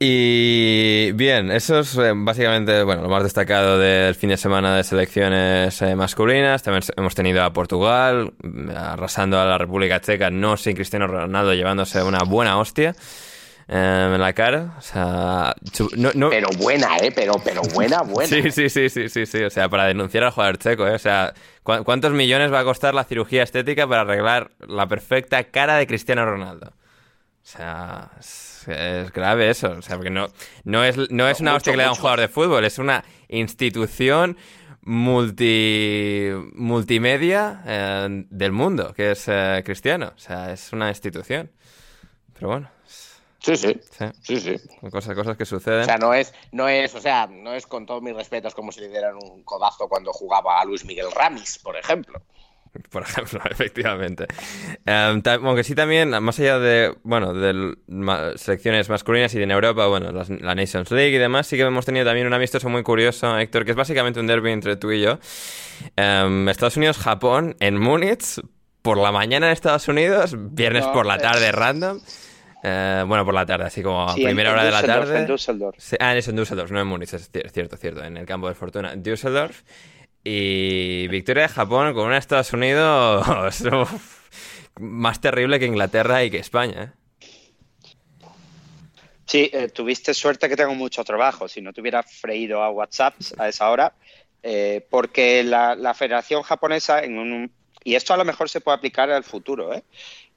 Y bien, eso es eh, básicamente bueno, lo más destacado del fin de semana de selecciones eh, masculinas. También hemos tenido a Portugal mm, arrasando a la República Checa, no sin Cristiano Ronaldo llevándose una buena hostia eh, en la cara. O sea, su- no, no- Pero buena, ¿eh? Pero, pero buena, buena. Sí, sí, sí, sí, sí, sí. O sea, para denunciar al jugador checo, ¿eh? O sea, ¿cu- ¿cuántos millones va a costar la cirugía estética para arreglar la perfecta cara de Cristiano Ronaldo? O sea, es, es grave eso. O sea, porque no, no es, no es una Mucho, hostia que le da un jugador de fútbol, es una institución multi, multimedia eh, del mundo, que es eh, Cristiano. O sea, es una institución. Pero bueno, Sí, sí. sí, Sí, cosas, cosas que suceden. O sea, no es, no es, o sea, no es con todos mis respetos como si le dieran un codazo cuando jugaba a Luis Miguel Ramis, por ejemplo. Por ejemplo, efectivamente. Em, aunque sí también, más allá de, bueno, de ma- selecciones masculinas y en Europa, bueno, las- la Nations League y demás, sí que hemos tenido también un amistoso muy curioso, Héctor, que es básicamente un derby entre tú y yo. Em, Estados Unidos-Japón en Múnich, por la mañana en Estados Unidos, viernes No, por la tarde random. Eh, bueno, por la tarde, así como a Sí, en- primera en hora de la tarde. en Düsseldorf. Sí, ah, es en Düsseldorf, no en Múnich, es cier- cierto, cierto, en el campo de fortuna. Düsseldorf. Y victoria de Japón con un Estados Unidos uf, más terrible que Inglaterra y que España. ¿eh? Sí, eh, tuviste suerte que tengo mucho trabajo. Si no te hubiera freído a WhatsApp a esa hora, eh, porque la, la Federación Japonesa, en un, y esto a lo mejor se puede aplicar al futuro, ¿eh?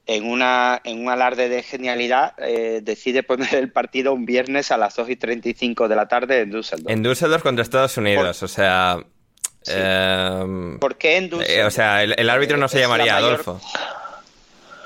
en, una, en un alarde de genialidad, eh, decide poner el partido un viernes a las 2 y 35 de la tarde en Düsseldorf. En Düsseldorf contra Estados Unidos, o sea... eh, ¿Por qué en Düsseldorf? Eh, o sea, el, el árbitro no se la llamaría mayor- Adolfo.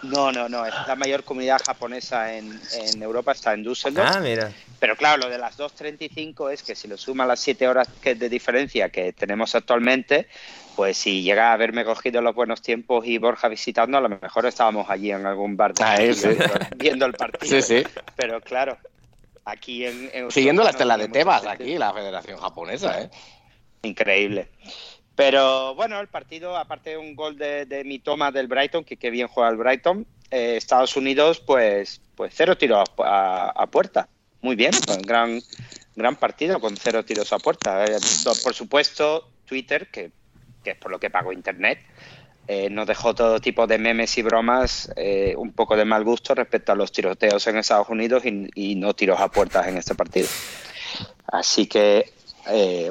No, no, no. Es la mayor comunidad japonesa en, en Europa, está en Düsseldorf. Ah, mira. Pero claro, lo de las 2.35 es que si lo suma las 7 horas que de diferencia que tenemos actualmente, pues si llega a haberme cogido los buenos tiempos y Borja visitando, a lo mejor estábamos allí en algún bar sí. viendo, el partido. Sí, sí. Pero claro, aquí en... en Siguiendo la no estela de Tebas aquí, la Federación Japonesa, ¿eh? Increíble. Pero bueno, el partido, aparte de un gol de, de mi toma del Brighton, que qué bien juega el Brighton, eh, Estados Unidos, pues, pues cero tiros a, a puerta. Muy bien, un gran, gran partido con cero tiros a puerta. Eh, por supuesto, Twitter, que, que es por lo que pago Internet, eh, nos dejó todo tipo de memes y bromas un poco de mal gusto respecto a los tiroteos en Estados Unidos y, y no tiros a puertas en este partido. Así que,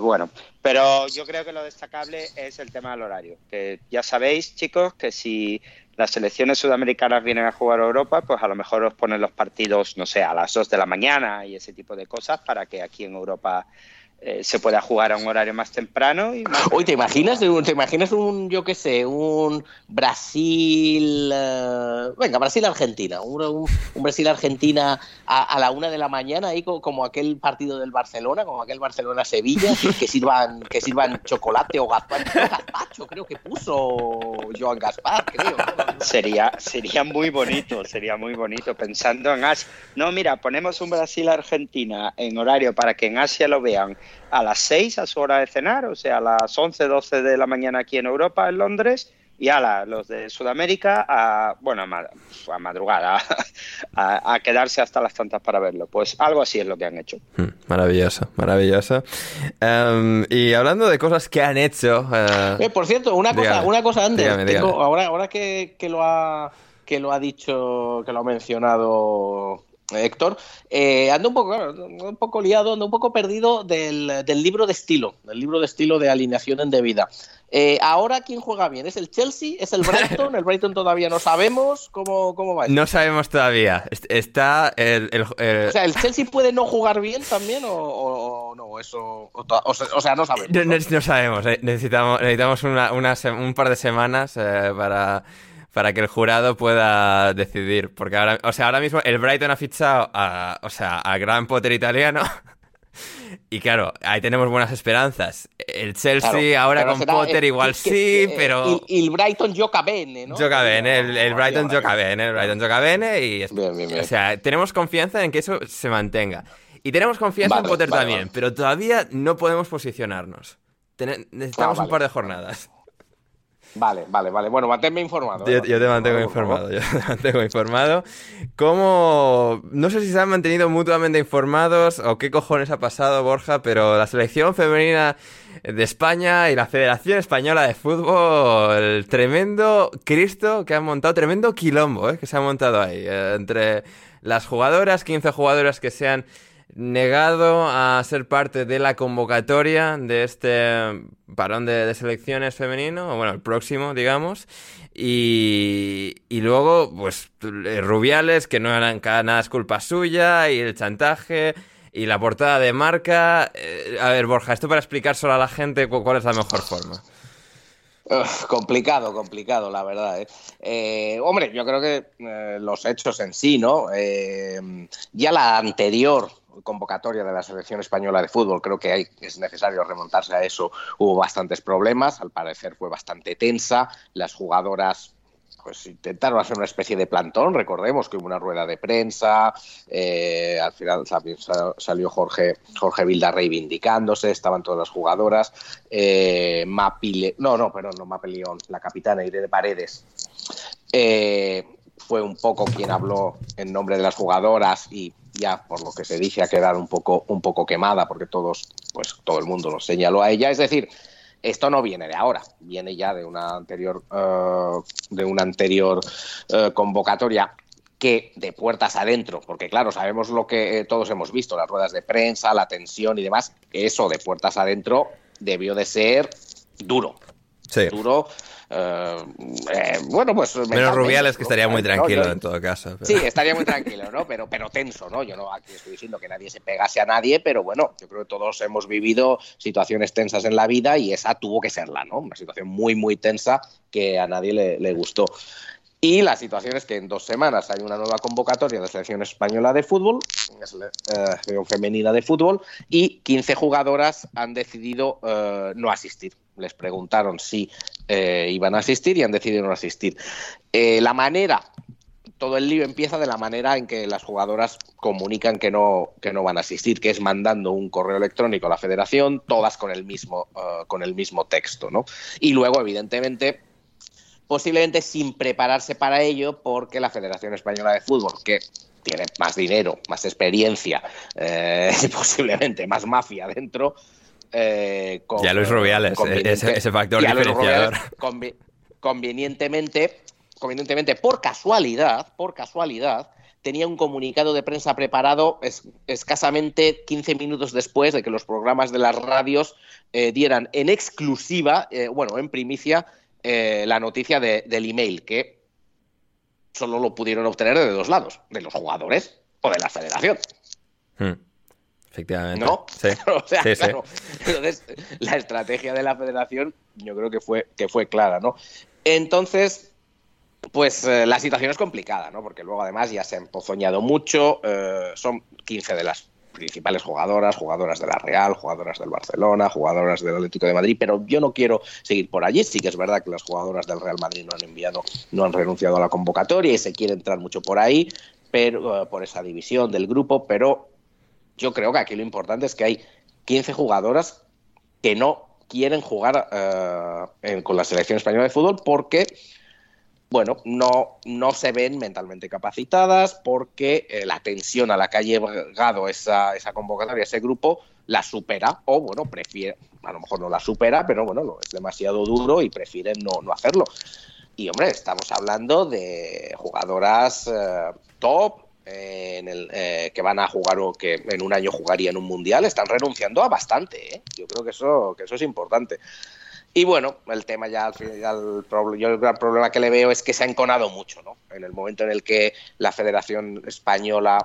bueno, pero yo creo que lo destacable es el tema del horario. Que ya sabéis, chicos, que si las selecciones sudamericanas vienen a jugar a Europa, pues a lo mejor os ponen los partidos, no sé, a las 2 de la mañana y ese tipo de cosas para que aquí en Europa eh, se pueda jugar a un horario más temprano. Y más Oye, ¿te imaginas, ¿te imaginas un, yo qué sé, un Brasil... eh, venga, Brasil-Argentina. Un, un- un Brasil-Argentina a, a la una de la mañana, ahí co- como, aquel partido del Barcelona, como aquel Barcelona-Sevilla, que sirvan, que sirvan chocolate o gazpacho. Creo que puso Joan Gaspar, creo. ¿no? Sería, sería muy bonito, sería muy bonito pensando en Asia. No, mira, ponemos un Brasil-Argentina en horario para que en Asia lo vean a las 6 a su hora de cenar, o sea, a las 11, 12 de la mañana aquí en Europa, en Londres, y a la- los de Sudamérica a, bueno, a, ma- a madrugada, a, a quedarse hasta las tantas para verlo. Pues algo así es lo que han hecho. Mm, Maravilloso, maravilloso. Em, y hablando de cosas que han hecho... eh, Eh, por cierto, una cosa, una cosa antes. Dígame, tengo- ahora, ahora que, que lo ha que lo ha dicho, que lo ha mencionado Héctor, eh, ando un poco, un poco liado, ando un poco perdido del, del libro de estilo, del libro de estilo de alineación indebida. Eh, ahora quién juega bien, ¿es el Chelsea? ¿Es el Brighton? El Brighton todavía no sabemos cómo, cómo va. no sabemos todavía. Est- Está el... el- el- O sea, ¿el Chelsea puede no jugar bien también o, o- no? Eso, o, o se- o sea, no sabemos. No, ¿no? no- no sabemos, eh, necesitamos, necesitamos una, una un par de semanas eh, para, para que el jurado pueda decidir. Porque ahora, o sea, ahora mismo el Brighton ha fichado a, o sea, al gran Potter italiano. Y claro, ahí tenemos buenas esperanzas. El Chelsea Claro, ahora con será, Potter igual que- sí, que- pero... Y, el Brighton gioca bene, ¿no? Gioca bene, el, el Brighton gioca bene, el Brighton gioca bene y... Bien, bien, bien. O sea, tenemos confianza en que eso se mantenga. Y tenemos confianza Vale, en Potter vale, también, vale. pero todavía no podemos posicionarnos. Necesitamos Ah, un par de jornadas. Vale, vale, vale. Bueno, manténme informado. Yo, ¿eh? yo te mantengo informado, yo te mantengo informado. ¿Cómo...? No sé si se han mantenido mutuamente informados o qué cojones ha pasado, Borja, pero la selección femenina de España y la Federación Española de Fútbol, tremendo Cristo que han montado, tremendo quilombo ¿eh? que se ha montado ahí, eh, entre las jugadoras, 15 jugadoras que se han negado a ser parte de la convocatoria de este parón de, selecciones femenino, o bueno, el próximo, digamos, y, y luego, pues, eh, Rubiales, que no eran nada es culpa suya, y el chantaje, y la portada de marca. Eh, a ver, Borja, esto para explicar solo a la gente cu- cuál es la mejor forma. Complicado, complicado, la verdad. ¿eh? Hombre, yo creo que los hechos en sí, ¿no? Ya la anterior convocatoria de la selección española de fútbol, creo que hay, es necesario remontarse a eso. Hubo bastantes problemas, al parecer fue bastante tensa. Las jugadoras pues intentaron hacer una especie de plantón. Recordemos que hubo una rueda de prensa, eh, al final sal- sal- salió Jorge, Jorge Vilda reivindicándose, estaban todas las jugadoras. Eh, Mapile, no, no, perdón, no Mapi León, la capitana Irene Paredes. eh, fue un poco quien habló en nombre de las jugadoras y ya por lo que se dice ha quedado un poco, un poco quemada porque todos, pues todo el mundo lo señaló a ella. Es decir, esto no viene de ahora, viene ya de una anterior, eh, de una anterior eh, convocatoria que de puertas adentro, porque claro, sabemos lo que eh, todos hemos visto, las ruedas de prensa, la tensión y demás, que eso de puertas adentro debió de ser duro, Sí. duro eh, eh, bueno, pues... Menos Rubiales, que ¿no? estaría muy No, tranquilo yo- en todo caso. pero- Sí, estaría muy tranquilo, ¿no? Pero, pero tenso, ¿no? Yo no aquí estoy diciendo que nadie se pegase a nadie, pero bueno, yo creo que todos hemos vivido situaciones tensas en la vida y esa tuvo que serla, ¿no? Una situación muy, muy tensa que a nadie le, le gustó. Y la situación es que en dos semanas hay una nueva convocatoria de la selección española de fútbol, eh, selección femenina de fútbol, y 15 jugadoras han decidido eh, no asistir. Les preguntaron si eh, iban a asistir y han decidido no asistir. Eh, la manera todo el lío empieza de la manera en que las jugadoras comunican que no, que no van a asistir, que es mandando un correo electrónico a la federación, todas con el mismo, eh, con el mismo texto, ¿no? Y luego, evidentemente, posiblemente sin prepararse para ello, porque la Federación Española de Fútbol, que tiene más dinero, más experiencia, posiblemente más mafia dentro. Eh, con- Ya Luis Rubiales, conveniente- ese- ese factor diferenciador. Rubiales, convi- convenientemente, convenientemente, por casualidad, por casualidad, tenía un comunicado de prensa preparado es- escasamente 15 minutos después de que los programas de las radios eh, dieran en exclusiva, eh, bueno, en primicia, eh, la noticia de- del email, que solo lo pudieron obtener de dos lados, de los jugadores o de la federación. Hmm. Efectivamente. ¿No? Sí. O sea, Sí, sí. claro. Entonces, la estrategia de la federación yo creo que fue, que fue clara, ¿no? Entonces, pues eh, la situación es complicada, ¿no? Porque luego además ya se ha empozoñado mucho, eh, son 15 de las principales jugadoras, jugadoras de la Real, jugadoras del Barcelona, jugadoras del Atlético de Madrid, pero yo no quiero seguir por allí. Sí que es verdad que las jugadoras del Real Madrid no han enviado, no han renunciado a la convocatoria y se quiere entrar mucho por ahí, pero eh, por esa división del grupo, pero yo creo que aquí lo importante es que hay 15 jugadoras que no quieren jugar en- con la selección española de fútbol porque, bueno, no, no se ven mentalmente capacitadas, porque eh, la tensión a la que ha llegado esa, esa convocatoria, ese grupo, la supera, o bueno, prefiere, a lo mejor no la supera, pero bueno, no, es demasiado duro y prefieren no, no hacerlo. Y hombre, estamos hablando de jugadoras eh, top en el, eh, que van a jugar o que en un año jugarían un mundial, están renunciando a bastante. ¿eh? Yo creo que eso, que eso es importante. Y bueno, el tema ya al final, yo el gran problema que le veo es que se ha enconado mucho, ¿no? En el momento en el que la Federación Española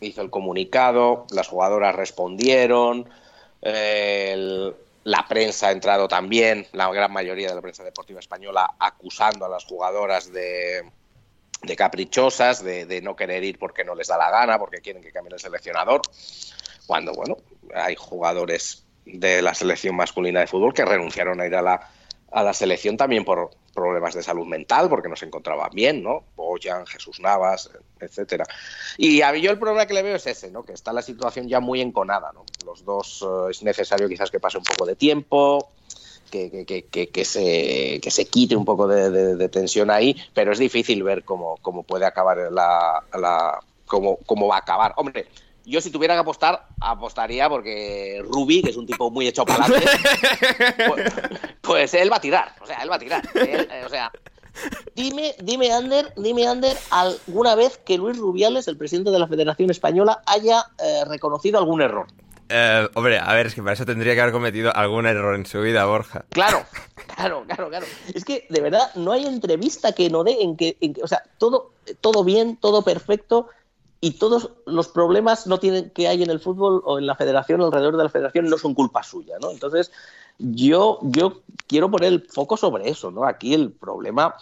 hizo el comunicado, las jugadoras respondieron, eh, el- la prensa ha entrado también, la gran mayoría de la prensa deportiva española, acusando a las jugadoras de, de caprichosas, de, de no querer ir porque no les da la gana, porque quieren que cambie el seleccionador, cuando, bueno, hay jugadores de la selección masculina de fútbol que renunciaron a ir a la, a la selección también por problemas de salud mental, porque no se encontraban bien, ¿no? Boyan, Jesús Navas, etcétera. Y a mí yo el problema que le veo es ese, ¿no? Que está la situación ya muy enconada, ¿no? Los dos eh, es necesario quizás que pase un poco de tiempo, que, se, quite un poco de, tensión ahí, pero es difícil ver cómo, cómo puede acabar la, cómo, cómo va a acabar. Hombre, yo si tuviera que apostar, apostaría porque Ruby, que es un tipo muy hecho para adelante, pues, pues él va a tirar, o sea, él va a tirar. Eh, o sea, dime, dime Ander, dime Ander, alguna vez que Luis Rubiales, el presidente de la Federación Española, haya eh, reconocido algún error. Eh, hombre, a ver, es que para eso tendría que haber cometido algún error en su vida, Borja. Claro, claro, claro, claro. Es que de verdad no hay entrevista que no dé en que, en que- o sea, todo, todo bien, todo perfecto y todos los problemas no tienen que hay en el fútbol o en la federación alrededor de la federación no son culpa suya, ¿no? Entonces yo, yo quiero poner el foco sobre eso, ¿no? Aquí el problema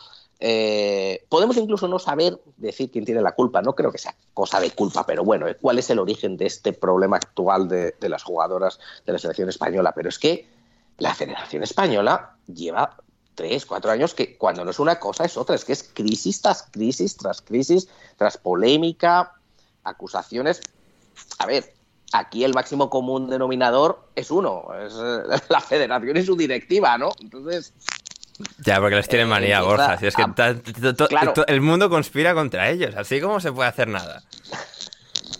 eh, podemos incluso no saber decir quién tiene la culpa, no creo que sea cosa de culpa, pero bueno, eh, ¿cuál es el origen de este problema actual de, de las jugadoras de la selección española? Pero es que la Federación Española lleva tres, cuatro años que cuando no es una cosa es otra, es que es crisis tras crisis, tras crisis, tras polémica, acusaciones. A ver, aquí el máximo común denominador es uno, es eh, la federación y su directiva, ¿no? Entonces, Ya, porque les tienen Eh, manía, empieza Borja. Si es que a- ta- to- to- Claro. to- el mundo conspira contra ellos. Así como se puede hacer nada.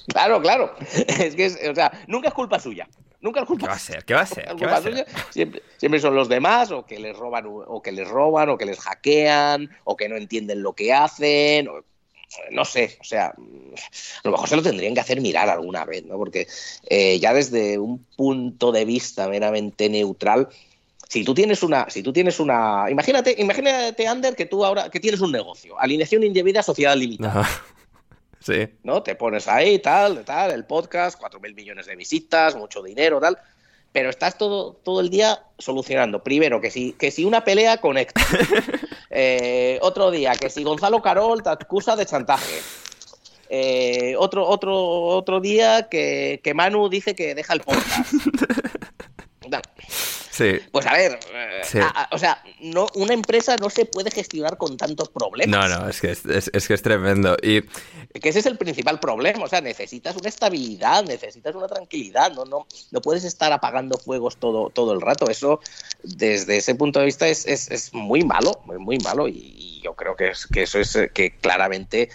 claro, claro, es que, es, o sea, nunca es culpa suya. Nunca es culpa ¿Qué va a ser? ¿Qué va a ser? Algo ¿Qué va a más ser? suyo, Siempre, siempre son los demás, o que les roban, o que les roban, o que les hackean, o que no entienden lo que hacen, o- no sé, o sea, a lo mejor se lo tendrían que hacer mirar alguna vez, ¿no? Porque eh, ya desde un punto de vista meramente neutral, Si tú tienes una, si tú tienes una, imagínate, imagínate, Ander, que tú ahora, que tienes un negocio, alineación indebida, sociedad limitada. Sí. ¿No? Te pones ahí, tal, tal, el podcast, cuatro mil millones de visitas, mucho dinero, tal. Pero estás todo, todo el día solucionando. Primero, que si, que si una pelea conecta. Eh, otro día, que si Gonzalo Carol te acusa de chantaje. Eh, otro, otro, otro día que, que Manu dice que deja el podcast. Sí. Pues a ver, eh, Sí. a- a- o sea, no, una empresa no se puede gestionar con tantos problemas. No, no, es que es, es- es que es tremendo. Y Que ese es el principal problema. O sea, necesitas una estabilidad, necesitas una tranquilidad. No, no, no puedes estar apagando fuegos todo, todo el rato. Eso, desde ese punto de vista, es, es, es muy malo, muy, muy malo. Y, y yo creo que, es, que eso es eh, que claramente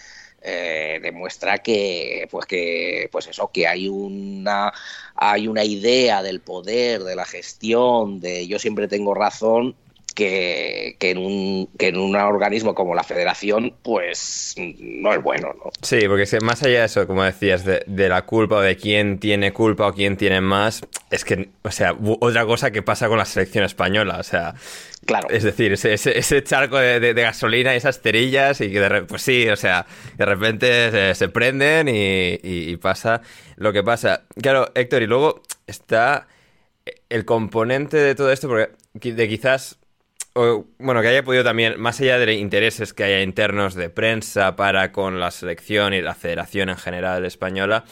eh, demuestra que, pues que, pues eso, que hay una, hay una idea del poder, de la gestión, de yo siempre tengo razón. Que, que en un, que en un organismo como la federación, pues no es bueno, ¿no? Sí, porque es que más allá de eso, como decías, de, de la culpa o de quién tiene culpa o quién tiene más, es que, o sea, otra cosa que pasa con la selección española, o sea, Claro. es decir, ese, ese, ese charco de, de- de gasolina y esas cerillas y que de, pues sí, o sea, de repente se, se prenden y, y- y pasa lo que pasa. Claro, Héctor, y luego está el componente de todo esto, porque de quizás, o, bueno, que haya podido también, más allá de intereses que haya internos de prensa para con la selección y la federación en general española,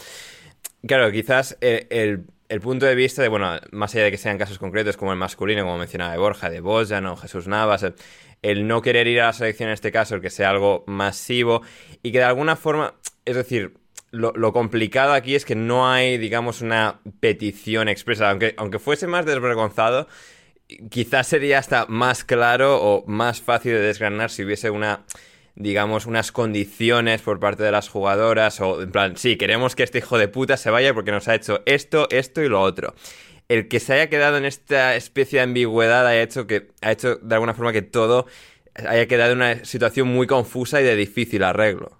claro, quizás el, el- el punto de vista de, bueno, más allá de que sean casos concretos como el masculino, como mencionaba Borja, de Bojan o Jesús Navas, el, el no querer ir a la selección en este caso, el que sea algo masivo y que de alguna forma, es decir, lo, lo complicado aquí es que no hay, digamos, una petición expresa, aunque, aunque fuese más desvergonzado, quizás sería hasta más claro o más fácil de desgranar si hubiese una digamos unas condiciones por parte de las jugadoras o en plan sí queremos que este hijo de puta se vaya porque nos ha hecho esto esto y lo otro. El que se haya quedado en esta especie de ambigüedad ha hecho que ha hecho de alguna forma que todo haya quedado en una situación muy confusa y de difícil arreglo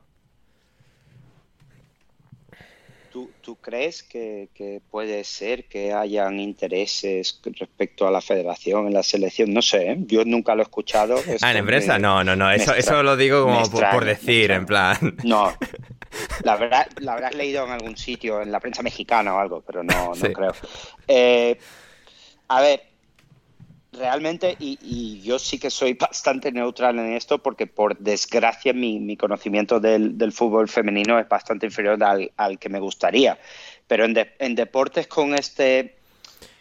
¿Tú, tú crees que, que puede ser que hayan intereses respecto a la federación en la selección? No sé, ¿eh? yo nunca lo he escuchado. ah en empresa me- no no no eso, eso lo digo como por, decir en plan No, la habrá- la habrás leído en algún sitio, en la prensa mexicana o algo, pero no, no Sí. creo. Eh, a ver, realmente, y, y yo sí que soy bastante neutral en esto, porque por desgracia mi, mi conocimiento del, del fútbol femenino es bastante inferior al, al que me gustaría. Pero en, de- en deportes con este...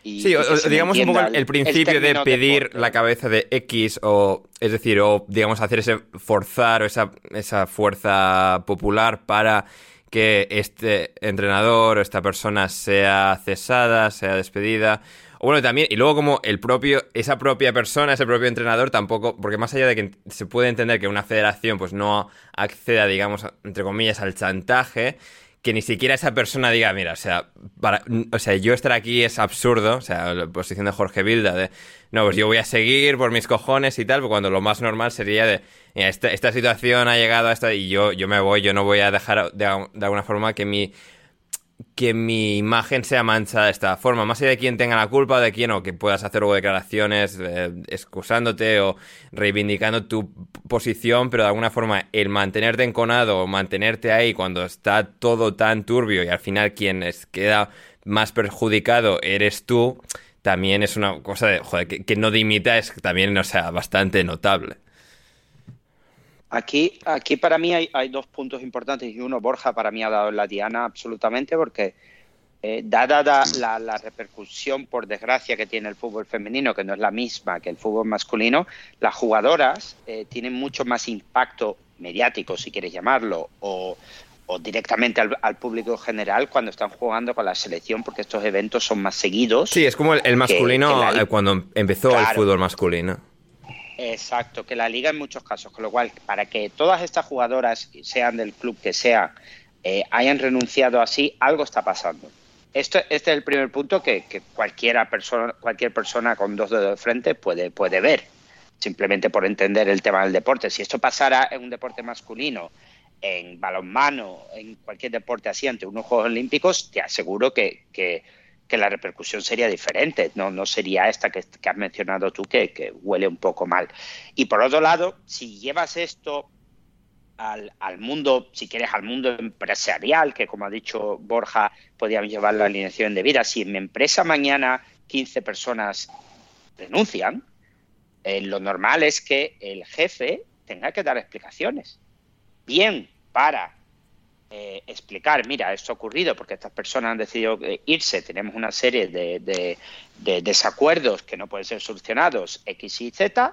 y- Sí, o- digamos un poco el, el principio de pedir deporte. la cabeza de X o, es decir, o digamos hacer ese forzar o esa, esa fuerza popular para que este entrenador o esta persona sea cesada, sea despedida. Bueno, también, y luego como el propio, esa propia persona, ese propio entrenador tampoco, porque más allá de que se puede entender que una federación pues no acceda, digamos, entre comillas, al chantaje, que ni siquiera esa persona diga, mira, o sea, para, o sea, yo estar aquí es absurdo, o sea, la posición de Jorge Vilda, de, no, pues yo voy a seguir por mis cojones y tal, cuando lo más normal sería de, mira, esta, esta situación ha llegado a esta y yo, yo me voy, yo no voy a dejar de, de alguna forma que mi, que mi imagen sea manchada de esta forma, más allá de quién tenga la culpa de quién, o que puedas hacer luego declaraciones eh, excusándote o reivindicando tu posición, pero de alguna forma el mantenerte enconado o mantenerte ahí cuando está todo tan turbio y al final quien es, queda más perjudicado eres tú, también es una cosa de, joder, que, que no dimita es también, o sea, bastante notable. Aquí, aquí para mí hay, hay dos puntos importantes y uno, Borja, para mí ha dado la diana absolutamente porque eh, dada da- la, la repercusión, por desgracia, que tiene el fútbol femenino, que no es la misma que el fútbol masculino, las jugadoras eh, tienen mucho más impacto mediático, si quieres llamarlo, o, o directamente al, al público general cuando están jugando con la selección, porque estos eventos son más seguidos. Sí, es como el, el masculino que la- eh, cuando empezó el fútbol masculino. Exacto, que la liga en muchos casos, con lo cual, para que todas estas jugadoras, sean del club que sea, eh, hayan renunciado así, algo está pasando. Esto, este es el primer punto que, cualquiera persona, cualquier persona con dos dedos de frente puede, puede ver, simplemente por entender el tema del deporte. Si esto pasara en un deporte masculino, en balonmano, en cualquier deporte así, ante unos Juegos Olímpicos, te aseguro que, que, que la repercusión sería diferente, no, no sería esta que, has mencionado tú, que, huele un poco mal. Y por otro lado, si llevas esto al, al, mundo, si quieres, al mundo empresarial, que como ha dicho Borja, podíamos llevar la alineación de vida, si en mi empresa mañana 15 personas denuncian, eh, lo normal es que el jefe tenga que dar explicaciones. Bien para eh, explicar, mira, esto ha ocurrido porque estas personas han decidido eh, irse, tenemos una serie de, desacuerdos que no pueden ser solucionados, X y Z,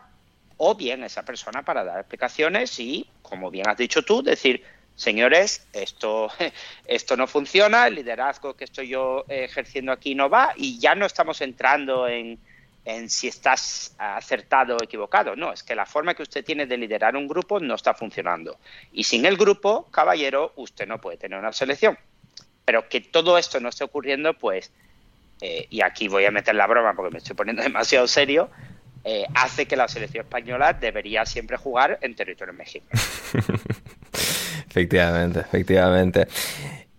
o bien esa persona para dar explicaciones y, como bien has dicho tú, decir, señores, esto, esto no funciona, el liderazgo que estoy yo ejerciendo aquí no va y ya no estamos entrando en, en si estás acertado o equivocado. No, es que la forma que usted tiene de liderar un grupo no está funcionando. Y sin el grupo, caballero, usted no puede tener una selección. Pero que todo esto no esté ocurriendo, pues, eh, y aquí voy a meter la broma porque me estoy poniendo demasiado serio, eh, hace que la selección española debería siempre jugar en territorio mexicano. efectivamente, efectivamente.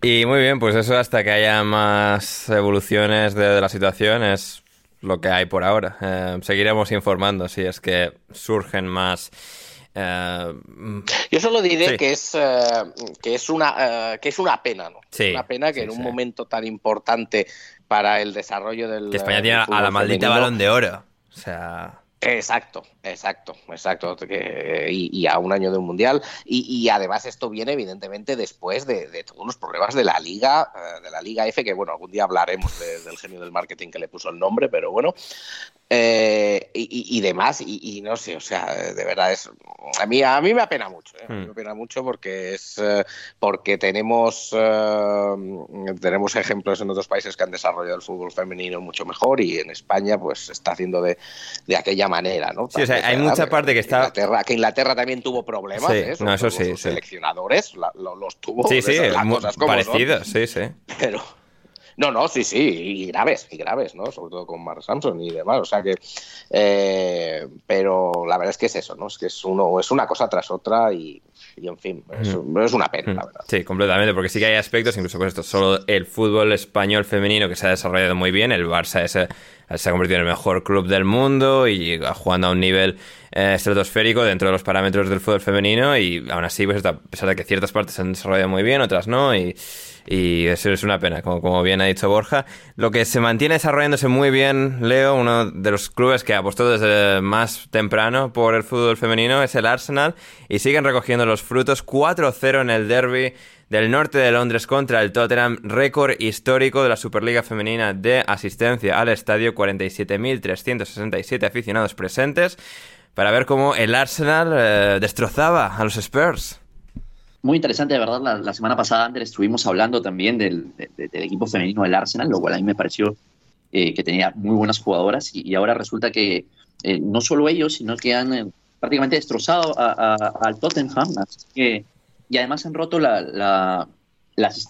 Y muy bien, pues eso hasta que haya más evoluciones de, de la situación es lo que hay por ahora. Eh, seguiremos informando si es que surgen más. Eh, Yo solo diré que es eh, que es una que es una pena, ¿no? una pena que en un momento tan importante para el desarrollo del. Que España tiene a la maldita balón de oro. O sea. Exacto, exacto, exacto. y, a un año de un mundial. Y, además esto viene evidentemente después de, todos los problemas de la liga, eh, de la Liga F, que bueno, algún día hablaremos del genio del marketing que le puso el nombre, pero bueno. Eh, y, demás, y, no sé, o sea, de verdad es a mí a mí me apena mucho, ¿eh? me hmm. apena mucho porque es porque tenemos tenemos ejemplos en otros países que han desarrollado el fútbol femenino mucho mejor y en España pues se está haciendo de, de aquella manera, ¿no? Sí, o sea, hay mucha parte que está... Inglaterra, que Inglaterra también tuvo problemas, sí, ¿eh? no, eso sí, los seleccionadores los tuvo. Sí, sí, parecidos, sí, sí. Pero... No, no, sí, sí, y graves, y graves, ¿no? Sobre todo con Mark Samson y demás. O sea que, eh, pero la verdad es que es eso, ¿no? Es que es uno, es una cosa tras otra y, en fin, es, una pena, la verdad. Sí, completamente, porque sí que hay aspectos, incluso con esto, solo el fútbol español femenino que se ha desarrollado muy bien, el Barça ese se ha convertido en el mejor club del mundo y jugando a un nivel eh, estratosférico dentro de los parámetros del fútbol femenino y aún así, pues, a pesar de que ciertas partes se han desarrollado muy bien, otras no, y, eso es una pena, como, como bien ha dicho Borja. Lo que se mantiene desarrollándose muy bien, Leo, uno de los clubes que apostó desde más temprano por el fútbol femenino es el Arsenal y siguen recogiendo los frutos 4-0 en el derby del norte de Londres contra el Tottenham, récord histórico de la Superliga Femenina de asistencia al estadio, 47.367 aficionados presentes, para ver cómo el Arsenal eh, destrozaba a los Spurs. Muy interesante, de verdad. La, semana pasada, Andrés, estuvimos hablando también del, equipo femenino del Arsenal, lo cual a mí me pareció eh, que tenía muy buenas jugadoras y, ahora resulta que eh, no solo ellos, sino que han prácticamente destrozado al Tottenham. Así que y además han roto la,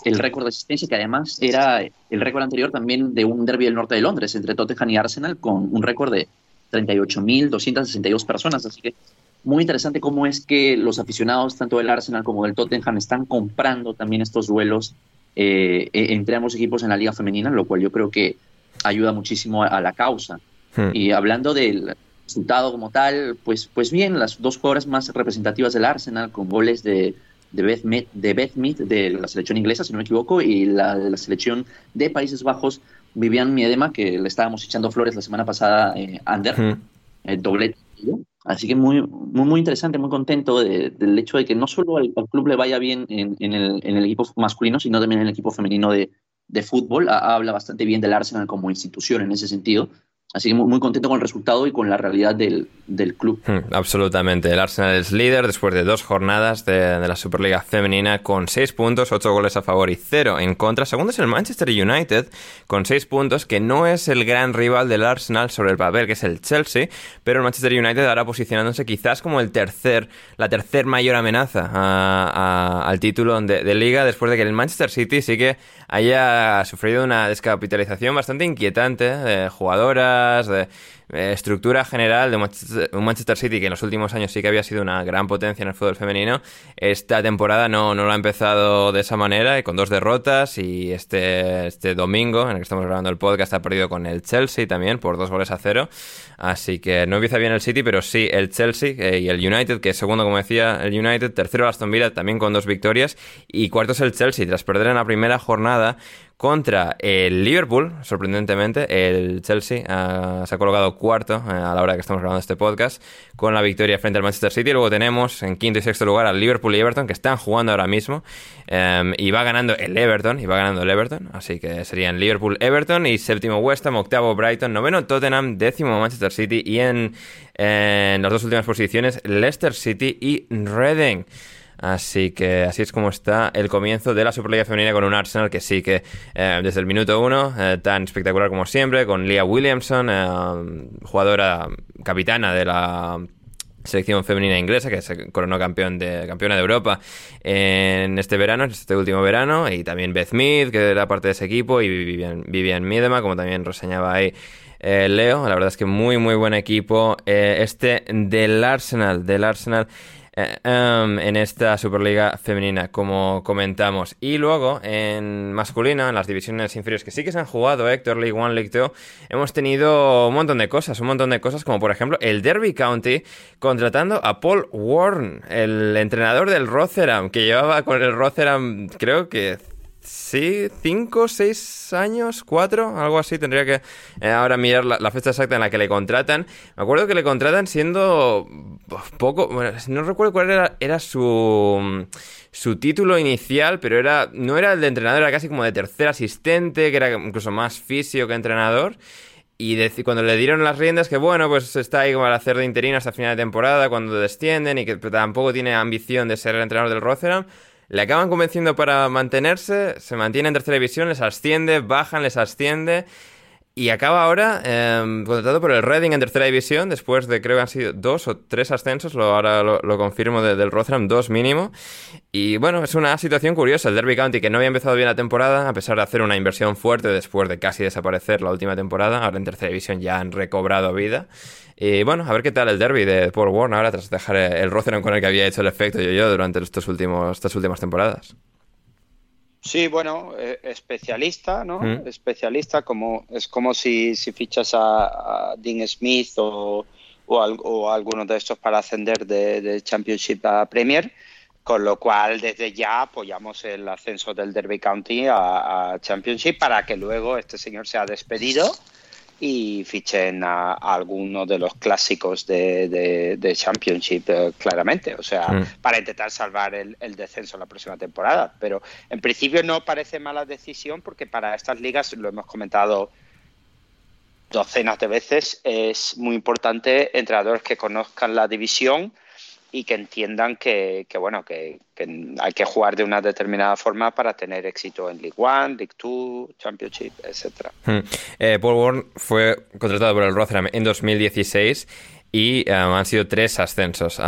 el récord de asistencia, que además era el récord anterior también de un derby del norte de Londres entre Tottenham y Arsenal, con un récord de 38.262 personas. Así que muy interesante cómo es que los aficionados, tanto del Arsenal como del Tottenham, están comprando también estos duelos eh, e, entre ambos equipos en la liga femenina, lo cual yo creo que ayuda muchísimo a, la causa. Hmm. Y hablando del resultado como tal, pues, pues bien, las dos jugadoras más representativas del Arsenal, con goles de de Beth, Mead, de Beth de la selección inglesa, si no me equivoco, y la de la selección de Países Bajos, Vivian Miedema, que le estábamos echando flores la semana pasada, eh, Ander, el eh, doblete. Así que muy, muy, muy interesante, muy contento del hecho de que no solo al, club le vaya bien en, el, equipo masculino, sino también en el equipo femenino de, de fútbol. habla bastante bien del Arsenal como institución en ese sentido. Así que muy, contento con el resultado y con la realidad del, club. Hmm, absolutamente. El Arsenal es líder después de dos jornadas de, la Superliga Femenina con seis puntos, ocho goles a favor y cero en contra. Segundo es el Manchester United con seis puntos, que no es el gran rival del Arsenal sobre el papel, que es el Chelsea, pero el Manchester United ahora posicionándose quizás como el tercer, la tercer mayor amenaza al título de liga después de que el Manchester City sí que haya sufrido una descapitalización bastante inquietante de jugadoras, de eh, estructura general de un Manchester, City que en los últimos años sí que había sido una gran potencia en el fútbol femenino, esta temporada no, no lo ha empezado de esa manera y con dos derrotas y este, este domingo en el que estamos grabando el podcast ha perdido con el Chelsea también por dos goles a cero. Así que no empieza bien el City, pero sí el Chelsea eh, y el United, que segundo, como decía, el United, tercero Aston Villa también con dos victorias y cuarto es el Chelsea tras perder en la primera jornada contra el Liverpool, sorprendentemente. El Chelsea ah, se ha colocado cuarto eh, a la hora que estamos grabando este podcast con la victoria frente al Manchester City. Luego tenemos en quinto y sexto lugar al Liverpool y Everton que están jugando ahora mismo. Em, y va ganando el Everton, y va ganando el Everton. Así que serían Liverpool, Everton y séptimo West Ham, octavo Brighton, noveno Tottenham, décimo Manchester City y en, en las dos últimas posiciones Leicester City y Reading. Así que así es como está el comienzo de la Superliga Femenina con un Arsenal que sí que eh, desde el minuto uno, eh, tan espectacular como siempre, con Leah Williamson, eh, jugadora capitana de la selección femenina inglesa que se coronó campeón de, campeona de Europa en este verano, en este último verano, y también Beth Mead, que era parte de ese equipo, y Vivian, Vivian Miedema, como también reseñaba ahí Leo. La verdad es que muy, muy buen equipo. este del Arsenal, del Arsenal. Eh, em, en esta Superliga femenina, como comentamos. Y luego, en masculina, en las divisiones inferiores que sí que se han jugado, Héctor, League One, League Two, hemos tenido un montón de cosas, un montón de cosas, como por ejemplo el Derby County contratando a Paul Warren, el entrenador del Rotherham, que llevaba con el Rotherham, creo que Sí, cinco, seis años, cuatro, algo así. Tendría que eh, ahora mirar la, fecha exacta en la que le contratan. Me acuerdo que le contratan siendo poco. Bueno, no recuerdo cuál era, era su, su título inicial, pero era no era el de entrenador, era casi como de tercer asistente, que era incluso más fisio que entrenador. Y cuando le dieron las riendas, que bueno, pues está ahí como al hacer de interino hasta final de temporada, cuando descienden y que tampoco tiene ambición de ser el entrenador del Rotherham le acaban convenciendo para mantenerse, se mantiene en tercera división, les asciende, bajan, les asciende. Y acaba ahora em, contratado por el Reading en tercera división, después de creo que han sido dos o tres ascensos, lo, ahora lo, confirmo del Rotherham, dos mínimo. Y bueno, es una situación curiosa. El Derby County, que no había empezado bien la temporada, a pesar de hacer una inversión fuerte después de casi desaparecer la última temporada, ahora en tercera división ya han recobrado vida. Y bueno, a ver qué tal el derby de Paul Warren ahora tras dejar el Rotherham con el que había hecho el efecto yo-yo durante estos últimos, estas últimas temporadas. Sí, bueno, eh, especialista, ¿no? Mm. Especialista, como es como si, si fichas a, Dean Smith o, o, alguno de estos para ascender de, Championship a Premier, con lo cual desde ya apoyamos el ascenso del Derby County a, a Championship para que luego este señor sea despedido y fichen a, alguno de los clásicos de, de, Championship eh, claramente, o sea, mm. para intentar salvar el, el, descenso la próxima temporada. Pero en principio no parece mala decisión porque para estas ligas, lo hemos comentado docenas de veces, es muy importante entrenadores que conozcan la división y que entiendan que, bueno que, hay que jugar de una determinada forma para tener éxito en League One, League Two, Championship, etcétera. Hmm. Eh, Paul Warren fue contratado por el Rotherham en 2016 y eh, han sido tres ascensos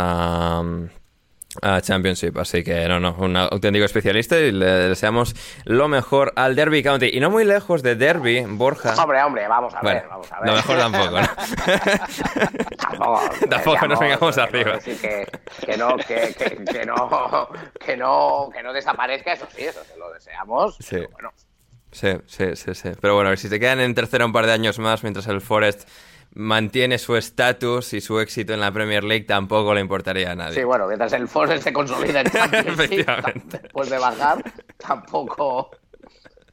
a Championship. Así que no, no, un auténtico especialista y le deseamos lo mejor al Derby County. Y no muy lejos de Derby, Borja. Hombre, hombre, vamos a ver, vamos a ver. Lo mejor tampoco, ¿no? tampoco, tampoco nos vengamos arriba. Que, que, no, que, que, no, que no, que no desaparezca, eso sí, eso se lo deseamos. Sí. bueno. Sí, sí, sí, sí. Pero bueno, si se quedan en tercera un par de años más mientras el Forest mantiene su estatus y su éxito en la Premier League tampoco le importaría a nadie. Sí, bueno, mientras el Forest se consolida en Champions después de bajar, tampoco...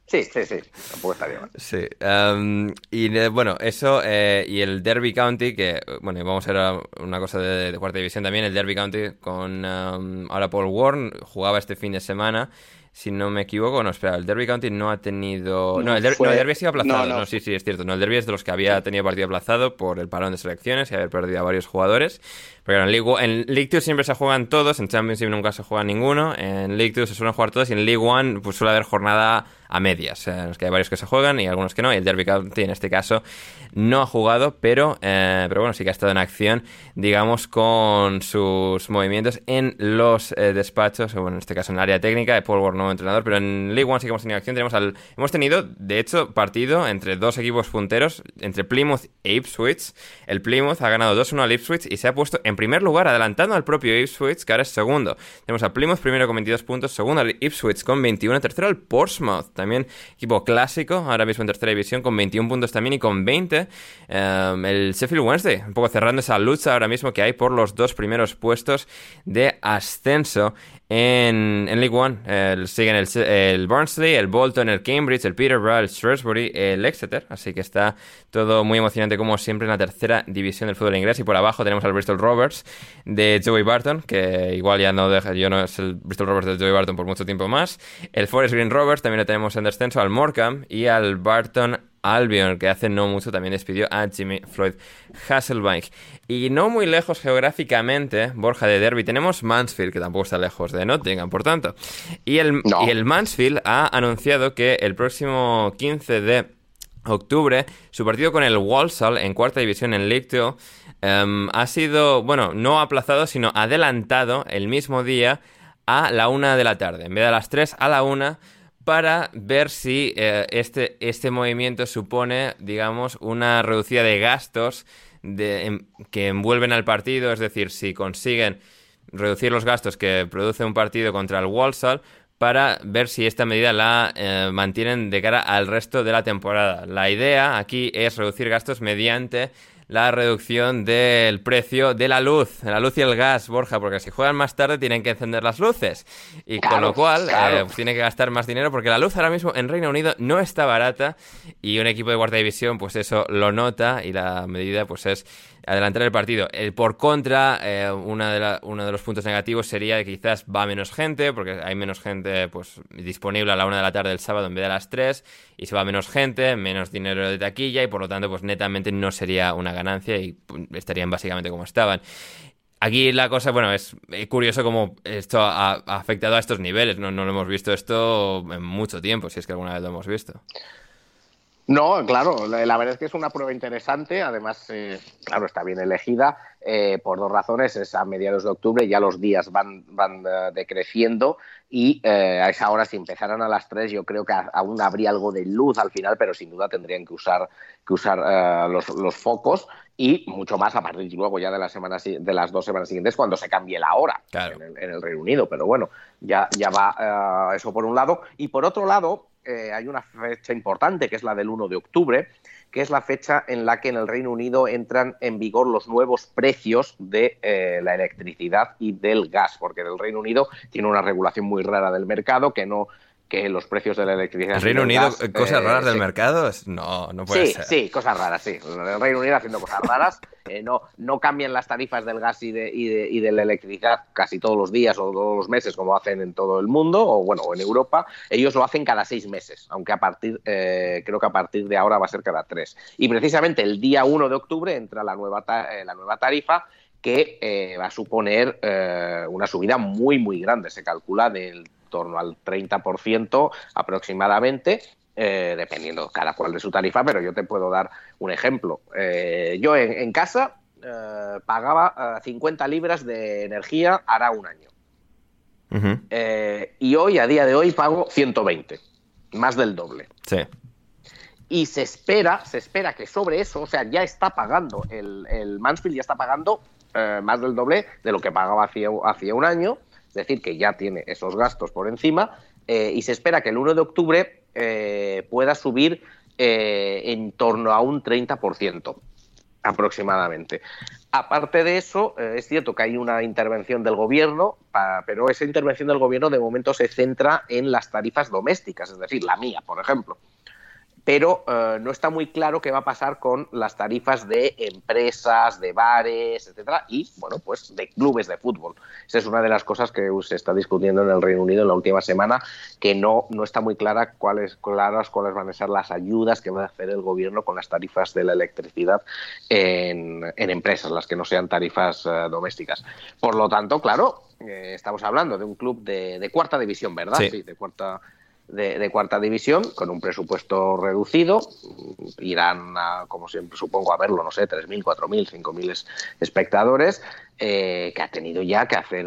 Sí, sí, sí, tampoco estaría mal. Sí, um, y eh, bueno, eso eh, y el Derby County, que bueno, vamos a ver una cosa de, cuarta división también, el Derby County con um, ahora Paul Warren jugaba este fin de semana si no me equivoco, no, espera, el Derby County no ha tenido... No, el, Derby ha sido aplazado, no, sí, sí, es cierto. No, el Derby es de los que había tenido partido aplazado por el parón de selecciones y haber perdido a varios jugadores. Pero en League, en League 2 siempre se todos, en Championship nunca se juega ninguno, en League 2 se suelen jugar todos y en League 1 pues suele haber jornada a medias, en los que hay varios que se juegan y algunos que no, y el Derby County en este caso no ha jugado, pero, eh, pero bueno, sí que ha estado en acción, digamos, con sus movimientos en los eh, despachos, bueno, en este caso en el área técnica de Paul Ward, nuevo entrenador, pero en League One sí que hemos tenido acción, tenemos al, hemos tenido, de hecho, partido entre dos equipos punteros, entre Plymouth e Ipswich, el Plymouth ha ganado 2-1 al Ipswich y se ha puesto en primer lugar, adelantando al propio Ipswich, que ahora es segundo. Tenemos a Plymouth primero con 22 puntos, segundo al Ipswich con 21, tercero al Portsmouth, también equipo clásico, ahora mismo en tercera división con 21 puntos también y con 20 em, el Sheffield Wednesday, un poco cerrando esa lucha ahora mismo que hay por los dos primeros puestos de ascenso en, en League One. siguen el, el Barnsley, el Bolton, el Cambridge, el Peterborough, el Shrewsbury, el Exeter, así que está todo muy emocionante como siempre en la tercera división del fútbol inglés y por abajo tenemos al Bristol Rovers de Joey Barton, que igual ya no deja, yo no es el Bristol Rovers de Joey Barton por mucho tiempo más. El Forest Green Rovers también lo tenemos en descenso, al Morecambe y al Barton Albion, que hace no mucho también despidió a Jimmy Floyd Hasselbank. Y no muy lejos geográficamente, Borja de Derby, tenemos Mansfield, que tampoco está lejos de Nottingham, por tanto. Y el, y el Mansfield ha anunciado que el próximo 15 de octubre, su partido con el Walsall en cuarta división en League 2 em, ha sido, bueno, no aplazado, sino adelantado el mismo día a la una de la tarde. En vez de a las 3, a la una para ver si eh, este, este movimiento supone, digamos, una reducida de gastos em, que envuelven al partido, es decir, si consiguen reducir los gastos que produce un partido contra el Walsall, para ver si esta medida la eh, mantienen de cara al resto de la temporada. La idea aquí es reducir gastos mediante la reducción del precio de la luz, de la luz y el gas, Borja, porque si juegan más tarde tienen que encender las luces. Y con lo cual eh, tiene que gastar más dinero porque la luz ahora mismo en Reino Unido no está barata y un equipo de guardia división pues eso lo nota y la medida pues es adelantar el partido. El por contra, eh, una de uno de los puntos negativos sería que quizás va menos gente, porque hay menos gente pues disponible a la una de la tarde del sábado en vez de a las 3, y se va menos gente, menos dinero de taquilla, y por lo tanto, pues netamente no sería una ganancia y pues, estarían básicamente como estaban. Aquí la cosa, bueno, es curioso cómo esto ha, afectado a estos niveles. No, no lo hemos visto esto en mucho tiempo, si es que alguna vez lo hemos visto. No, claro, la verdad es que es una prueba interesante, además, eh, claro, está bien elegida eh, por dos razones, es a mediados de octubre, ya los días van, van eh, decreciendo y a esa hora si empezaran a las tres yo creo que aún habría algo de luz al final, pero sin duda tendrían que usar, que usar los, los, focos y mucho más a partir de luego ya de, la semana, de las dos semanas siguientes cuando se cambie la hora en, el, en, el, Reino Unido, pero bueno, ya, ya va eso por un lado. Y por otro lado eh, hay una fecha importante, que es la del 1 de octubre, que es la fecha en la que en el Reino Unido entran en vigor los nuevos precios de eh, la electricidad y del gas, porque el Reino Unido tiene una regulación muy rara del mercado que no que los precios de la electricidad. ¿El Reino Unido, cosas eh, raras del mercado? No, no puede ser. Sí, cosas raras, sí. El Reino Unido haciendo cosas raras. Eh, no, no cambian las tarifas del gas y de, y, de, y de, la electricidad casi todos los días o todos los meses, como hacen en todo el mundo, o bueno, en Europa. Ellos lo hacen cada seis meses, aunque a partir, eh, creo que a partir de ahora va a ser cada tres. Y precisamente el día 1 de octubre entra la nueva, la nueva tarifa que va a suponer una subida muy, muy grande. Se calcula del torno al 30% aproximadamente, eh, dependiendo cada cual de su tarifa, pero yo te puedo dar un ejemplo. Eh, yo en, casa eh, pagaba 50 libras de energía hará un año. y hoy, a día de hoy, pago 120, más del doble. Sí. Y se espera, se espera que sobre eso, o sea, ya está pagando, el, el Mansfield ya está pagando más del doble de lo que pagaba hacía un año es decir, que ya tiene esos gastos por encima eh, y se espera que el 1 de octubre eh, pueda subir eh, en torno a un 30% aproximadamente. Aparte de eso, es cierto que hay una intervención del gobierno, pero esa intervención del gobierno de momento se centra en las tarifas domésticas, es decir, la mía, por ejemplo pero eh, no está muy claro qué va a pasar con las tarifas de empresas, de bares, etcétera, y bueno, pues de clubes de fútbol. Esa es una de las cosas que se está discutiendo en el Reino Unido en la última semana, que no, no está muy clara cuáles, claras cuáles van a ser las ayudas que va a hacer el gobierno con las tarifas de la electricidad en, empresas, las que no sean tarifas eh, domésticas. Por lo tanto, claro, eh, estamos hablando de un club de, cuarta división, ¿verdad? Sí, de cuarta de, cuarta división, con un presupuesto reducido. Irán, a, como siempre supongo, a verlo, no sé, 3.000, 4.000, 5.000 espectadores, eh, que ha tenido ya que hacer,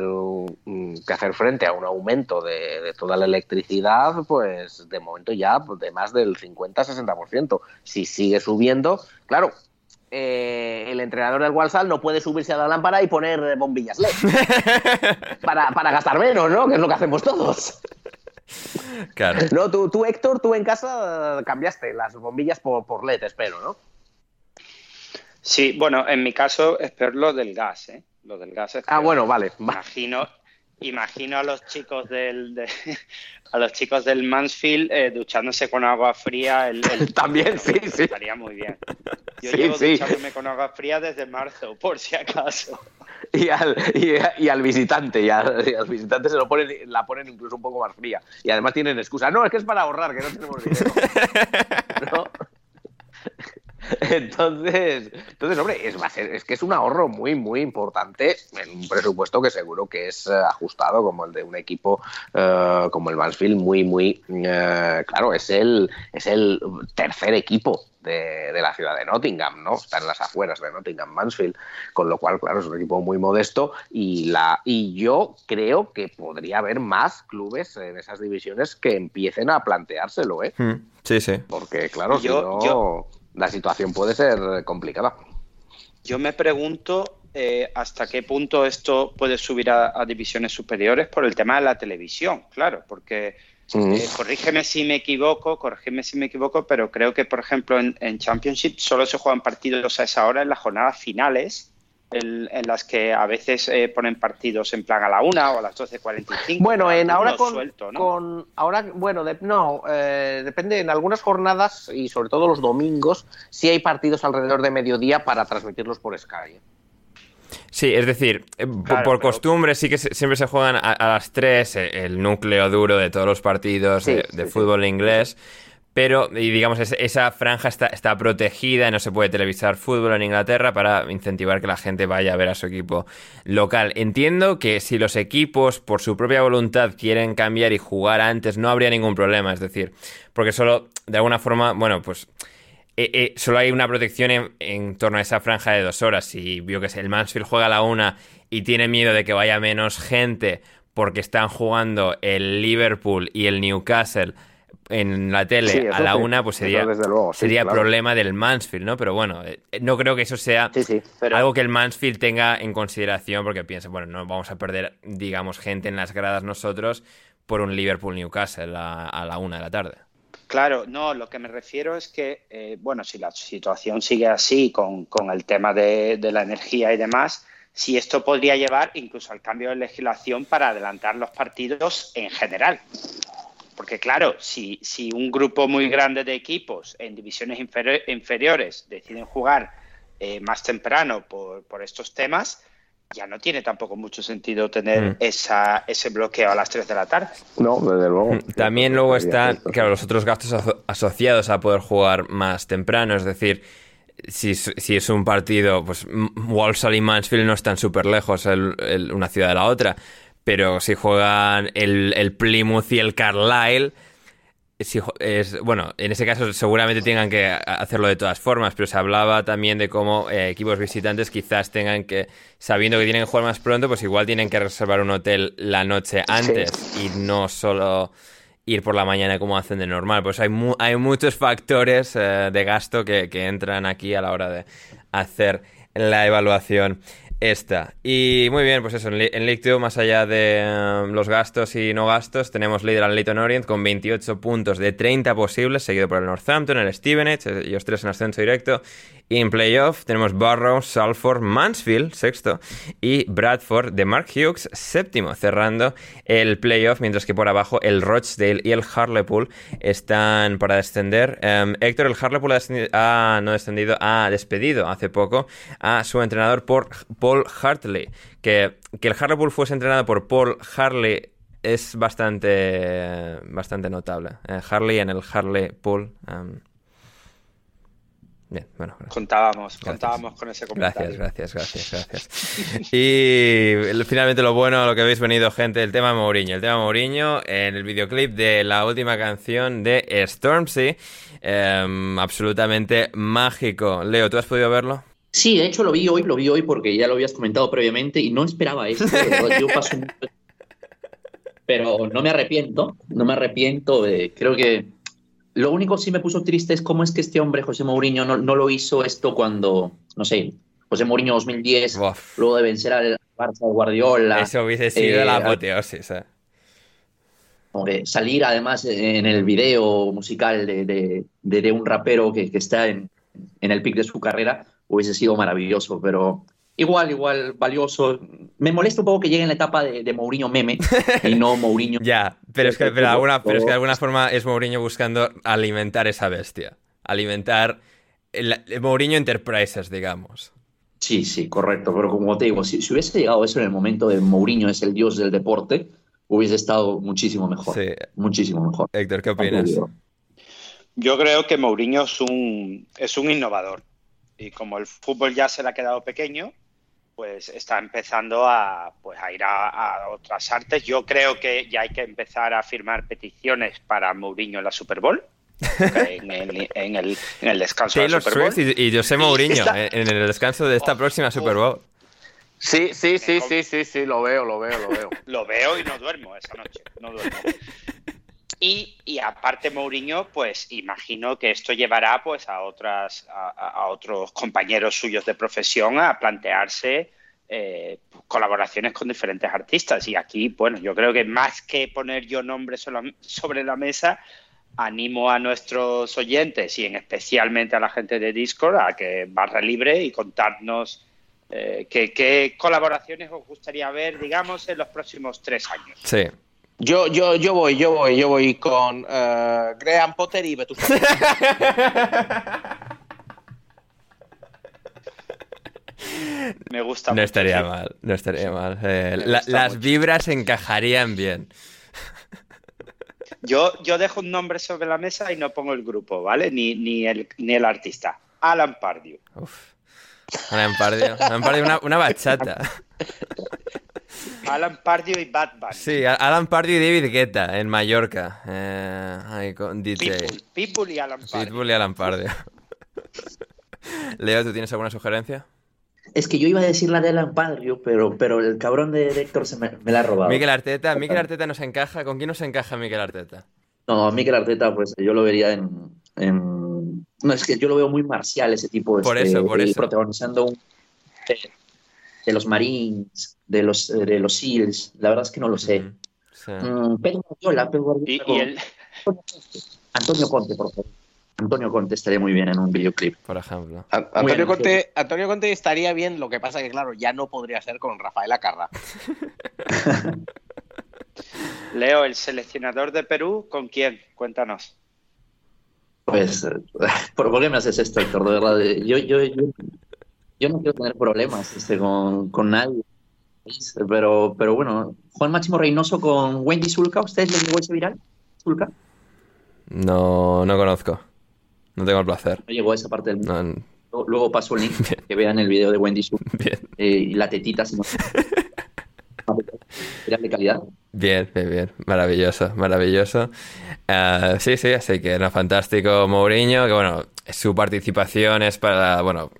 que hacer frente a un aumento de, toda la electricidad, pues de momento ya de más del 50-60%. Si sigue subiendo, claro, eh, el entrenador del Walsall no puede subirse a la lámpara y poner bombillas LED para, para gastar menos, ¿no? Que es lo que hacemos todos. Claro. No, tú, tú, Héctor, tú en casa cambiaste las bombillas por, por LED, espero, ¿no? Sí, bueno, en mi caso es peor lo del gas, ¿eh? Lo del gas es Ah, bueno, vale. Imagino, imagino a los chicos del a los chicos del Mansfield eh, duchándose con agua fría el, también sí sí estaría muy bien yo llevo duchándome con agua fría desde marzo por si acaso y al, y, al visitante y al, visitante se lo ponen la ponen incluso un poco más fría y además tienen excusa no es que es para ahorrar que no tenemos dinero. Entonces, entonces, hombre, es, es que es un ahorro muy, muy importante en un presupuesto que seguro que es eh, ajustado como el de un equipo eh, como el Mansfield, muy, muy, eh, claro, es el, es el tercer equipo de, la ciudad de Nottingham, ¿no? Está en las afueras de Nottingham, Mansfield, con lo cual, claro, es un equipo muy modesto y, la, y yo creo que podría haber más clubes en esas divisiones que empiecen a planteárselo, ¿eh? Hmm, sí, sí. Porque, claro, si no la situación puede ser complicada. Yo me pregunto eh, hasta qué punto esto puede subir a, divisiones superiores por el tema de la televisión, claro, porque eh, corrígeme si me equivoco, corrígeme si me equivoco, pero creo que, por ejemplo, en, en Championship solo se juegan partidos a esa hora en las jornadas finales en, las que a veces eh, ponen partidos en plan a la una o a las 12.45. Bueno, en ahora con, ahora bueno, no, eh, depende en algunas jornadas y sobre todo los domingos sí hay partidos alrededor de mediodía para transmitirlos por Sky. ¿eh? Sí, es decir, por, costumbre sí que siempre se juegan a, las 3 el núcleo duro de todos los partidos de, fútbol inglés. Pero, y digamos, esa franja está, está protegida, no se puede televisar fútbol en Inglaterra para incentivar que la gente vaya a ver a su equipo local. Entiendo que si los equipos, por su propia voluntad, quieren cambiar y jugar antes, no habría ningún problema. Es decir, porque solo, de alguna forma, bueno, pues. Eh, eh, solo hay una protección en, torno a esa franja de dos horas. Si vio que el Mansfield juega a la una y tiene miedo de que vaya menos gente porque están jugando el Liverpool y el Newcastle en la tele a la una, pues sería, sería problema del Mansfield, ¿no? Pero bueno, eh, no creo que eso sea algo que el Mansfield tenga en consideración porque piensa, bueno, no vamos a perder, digamos, gente en las gradas nosotros por un Liverpool-Newcastle a, la una de la tarde. Claro, no, lo que me refiero es que, eh, bueno, si la situación sigue así con, con el tema de, de la energía y demás, si esto podría llevar incluso al cambio de legislación para adelantar los partidos en general. Porque claro, si, si un grupo muy grande de equipos en divisiones inferiores deciden jugar eh, más temprano por, por, estos temas, ya no tiene tampoco mucho sentido tener mm. esa, ese bloqueo a las 3 de la tarde. No, desde luego. Mm, también luego están, claro, los otros gastos asociados a poder jugar más temprano, es decir, si, si, es un partido, pues Walsall y Mansfield no están súper lejos una ciudad de la otra, pero si juegan el, el Plymouth y el Carlisle, si, es, bueno, en ese caso seguramente tengan que hacerlo de todas formas, pero se hablaba también de cómo eh, equipos visitantes quizás tengan que, sabiendo que tienen que jugar más pronto, pues igual tienen que reservar un hotel la noche antes y no solo ir por la mañana como hacen de normal. Pues hay, hay muchos factores eh, de gasto que, que entran aquí a la hora de hacer la evaluación esta. Y muy bien, pues eso, en, League 2, más allá de um, los gastos y no gastos, tenemos líder al Leighton Orient con 28 puntos de 30 posibles, seguido por el Northampton, el Stevenage, ellos tres en ascenso directo, y en playoff tenemos Barrow, Salford, Mansfield, sexto, y Bradford de Mark Hughes, séptimo, cerrando el playoff, mientras que por abajo el Rochdale y el Harlepool están para descender. Em, Héctor, el Harlepool ha, no descendido, ha despedido hace poco a su entrenador por Paul Hartley. Que, que el Harlepool fuese entrenado por Paul Harley es bastante, bastante notable. Eh, Harley en el Harley Pool. Em, Bien, bueno, gracias. Contábamos, contábamos con ese comentario. Gracias, gracias, gracias, gracias. Y finalmente lo bueno, lo que habéis venido, gente, el tema Mourinho. El tema Mourinho en el videoclip de la última canción de Stormzy. em, absolutamente mágico. Leo, ¿tú has podido verlo? Sí, de hecho lo vi hoy, lo vi hoy porque ya lo habías comentado previamente y no esperaba esto. yo paso un- Pero no me arrepiento, no me arrepiento de, creo que lo único que sí me puso triste es cómo es que este hombre, José Mourinho, no, no lo hizo esto cuando, no sé, José Mourinho 2010, Uf. luego de vencer al Barça de Guardiola, Eso hubiese sido eh, la apoteosis. eh. salir además en el video musical de, de- de- de un rapero que, que está en, en el pic de su carrera, hubiese sido maravilloso, pero igual, igual, valioso. Me molesta un poco que llegue en la etapa de, de Mourinho meme y no Mourinho. Ya, pero es, que, pero, de alguna, pero es que de alguna forma es Mourinho buscando alimentar esa bestia. Alimentar el, el Mourinho Enterprises, digamos. Sí, sí, correcto, pero como te digo, si, si hubiese llegado eso en el momento de Mourinho es el dios del deporte, hubiese estado muchísimo mejor. Sí. Muchísimo mejor. Héctor, ¿qué opinas? Yo creo que Mourinho es un, es un innovador. Y como el fútbol ya se le ha quedado pequeño, pues está empezando a, pues a ir a, a otras artes. Yo creo que ya hay que empezar a firmar peticiones para Mourinho en la Super Bowl. En el, en el, en el descanso de la Super Bowl. Swift y, y José Mourinho está- en, en el descanso de esta próxima Super Bowl. Sí, sí, sí, sí, sí, sí, lo veo, lo veo, lo veo. Lo veo y no duermo esa noche. No duermo. Y, y aparte Mourinho, pues imagino que esto llevará pues a otras a, otros compañeros suyos de profesión a plantearse eh, colaboraciones con diferentes artistas. Y aquí, bueno, yo creo que más que poner yo nombres sobre la mesa, animo a nuestros oyentes y en especialmente a la gente de Discord a que barra libre y contarnos eh, qué colaboraciones os gustaría ver, digamos, en los próximos tres años. Sí. Yo, yo, yo voy, yo voy, yo voy con eh, Graham Potter y Vetusta. Me gusta No mucho, estaría sí. mal, no estaría mal. Eh, la- las mucho. vibras encajarían bien. Yo, yo dejo un nombre sobre la mesa y no pongo el grupo, ¿vale? Ni, ni, el, ni el artista. Alan Pardew. Uf. Alan Pardew. Alan Pardew, una, una bachata. Alan Pardew y Bad Bunny. Sí, Alan Pardew y David Guetta en Mallorca. Eh, ahí con DJ. Pitbull, Pitbull y Alan Pardew. Pitbull y Alan Pardew. Leo, ¿tú tienes alguna sugerencia? Es que yo iba a decir la de Alan Pardew, pero, pero el cabrón de de Héctor se me, me la ha robado. Mikel Arteta. Mikel Arteta nos encaja. ¿Con quién nos encaja Mikel Arteta? No, Mikel Arteta, pues yo lo vería en, en- No, es que yo lo veo muy marcial ese tipo. Por este, eso, por eso. Protagonizando un... De, los Marines, de los, de los SEALs, la verdad es que no lo sé. Sí. Mm, Pep Guardiola, Pep Guardiola Y, con- y el, Antonio Conte, por favor. Antonio Conte estaría muy bien en un videoclip. Por ejemplo. A- Antonio bien, Conte, Antonio Conte estaría bien, lo que pasa que, claro, ya no podría ser con Rafael Acarra. Leo, el seleccionador de Perú, ¿con quién? Cuéntanos. Pues, eh, ¿por, por qué me haces esto, Héctor? De verdad, eh, yo, yo, yo, yo no quiero tener problemas este, con, con nadie. Pero, pero bueno, Juan Máximo Reynoso con Wendy Zulka, ¿ustedes les llegó ese viral? ¿Zulka? No, no conozco. No tengo el placer. No llegó a esa parte del mundo. No, Luego- Luego paso el link, que vean el video de Wendy Zulka bien, eh, y la tetita, si no. Viral de calidad. Bien, bien, bien. Maravilloso, maravilloso. Ah, sí, sí, así que no, fantástico Mourinho, que bueno, su participación es para, bueno,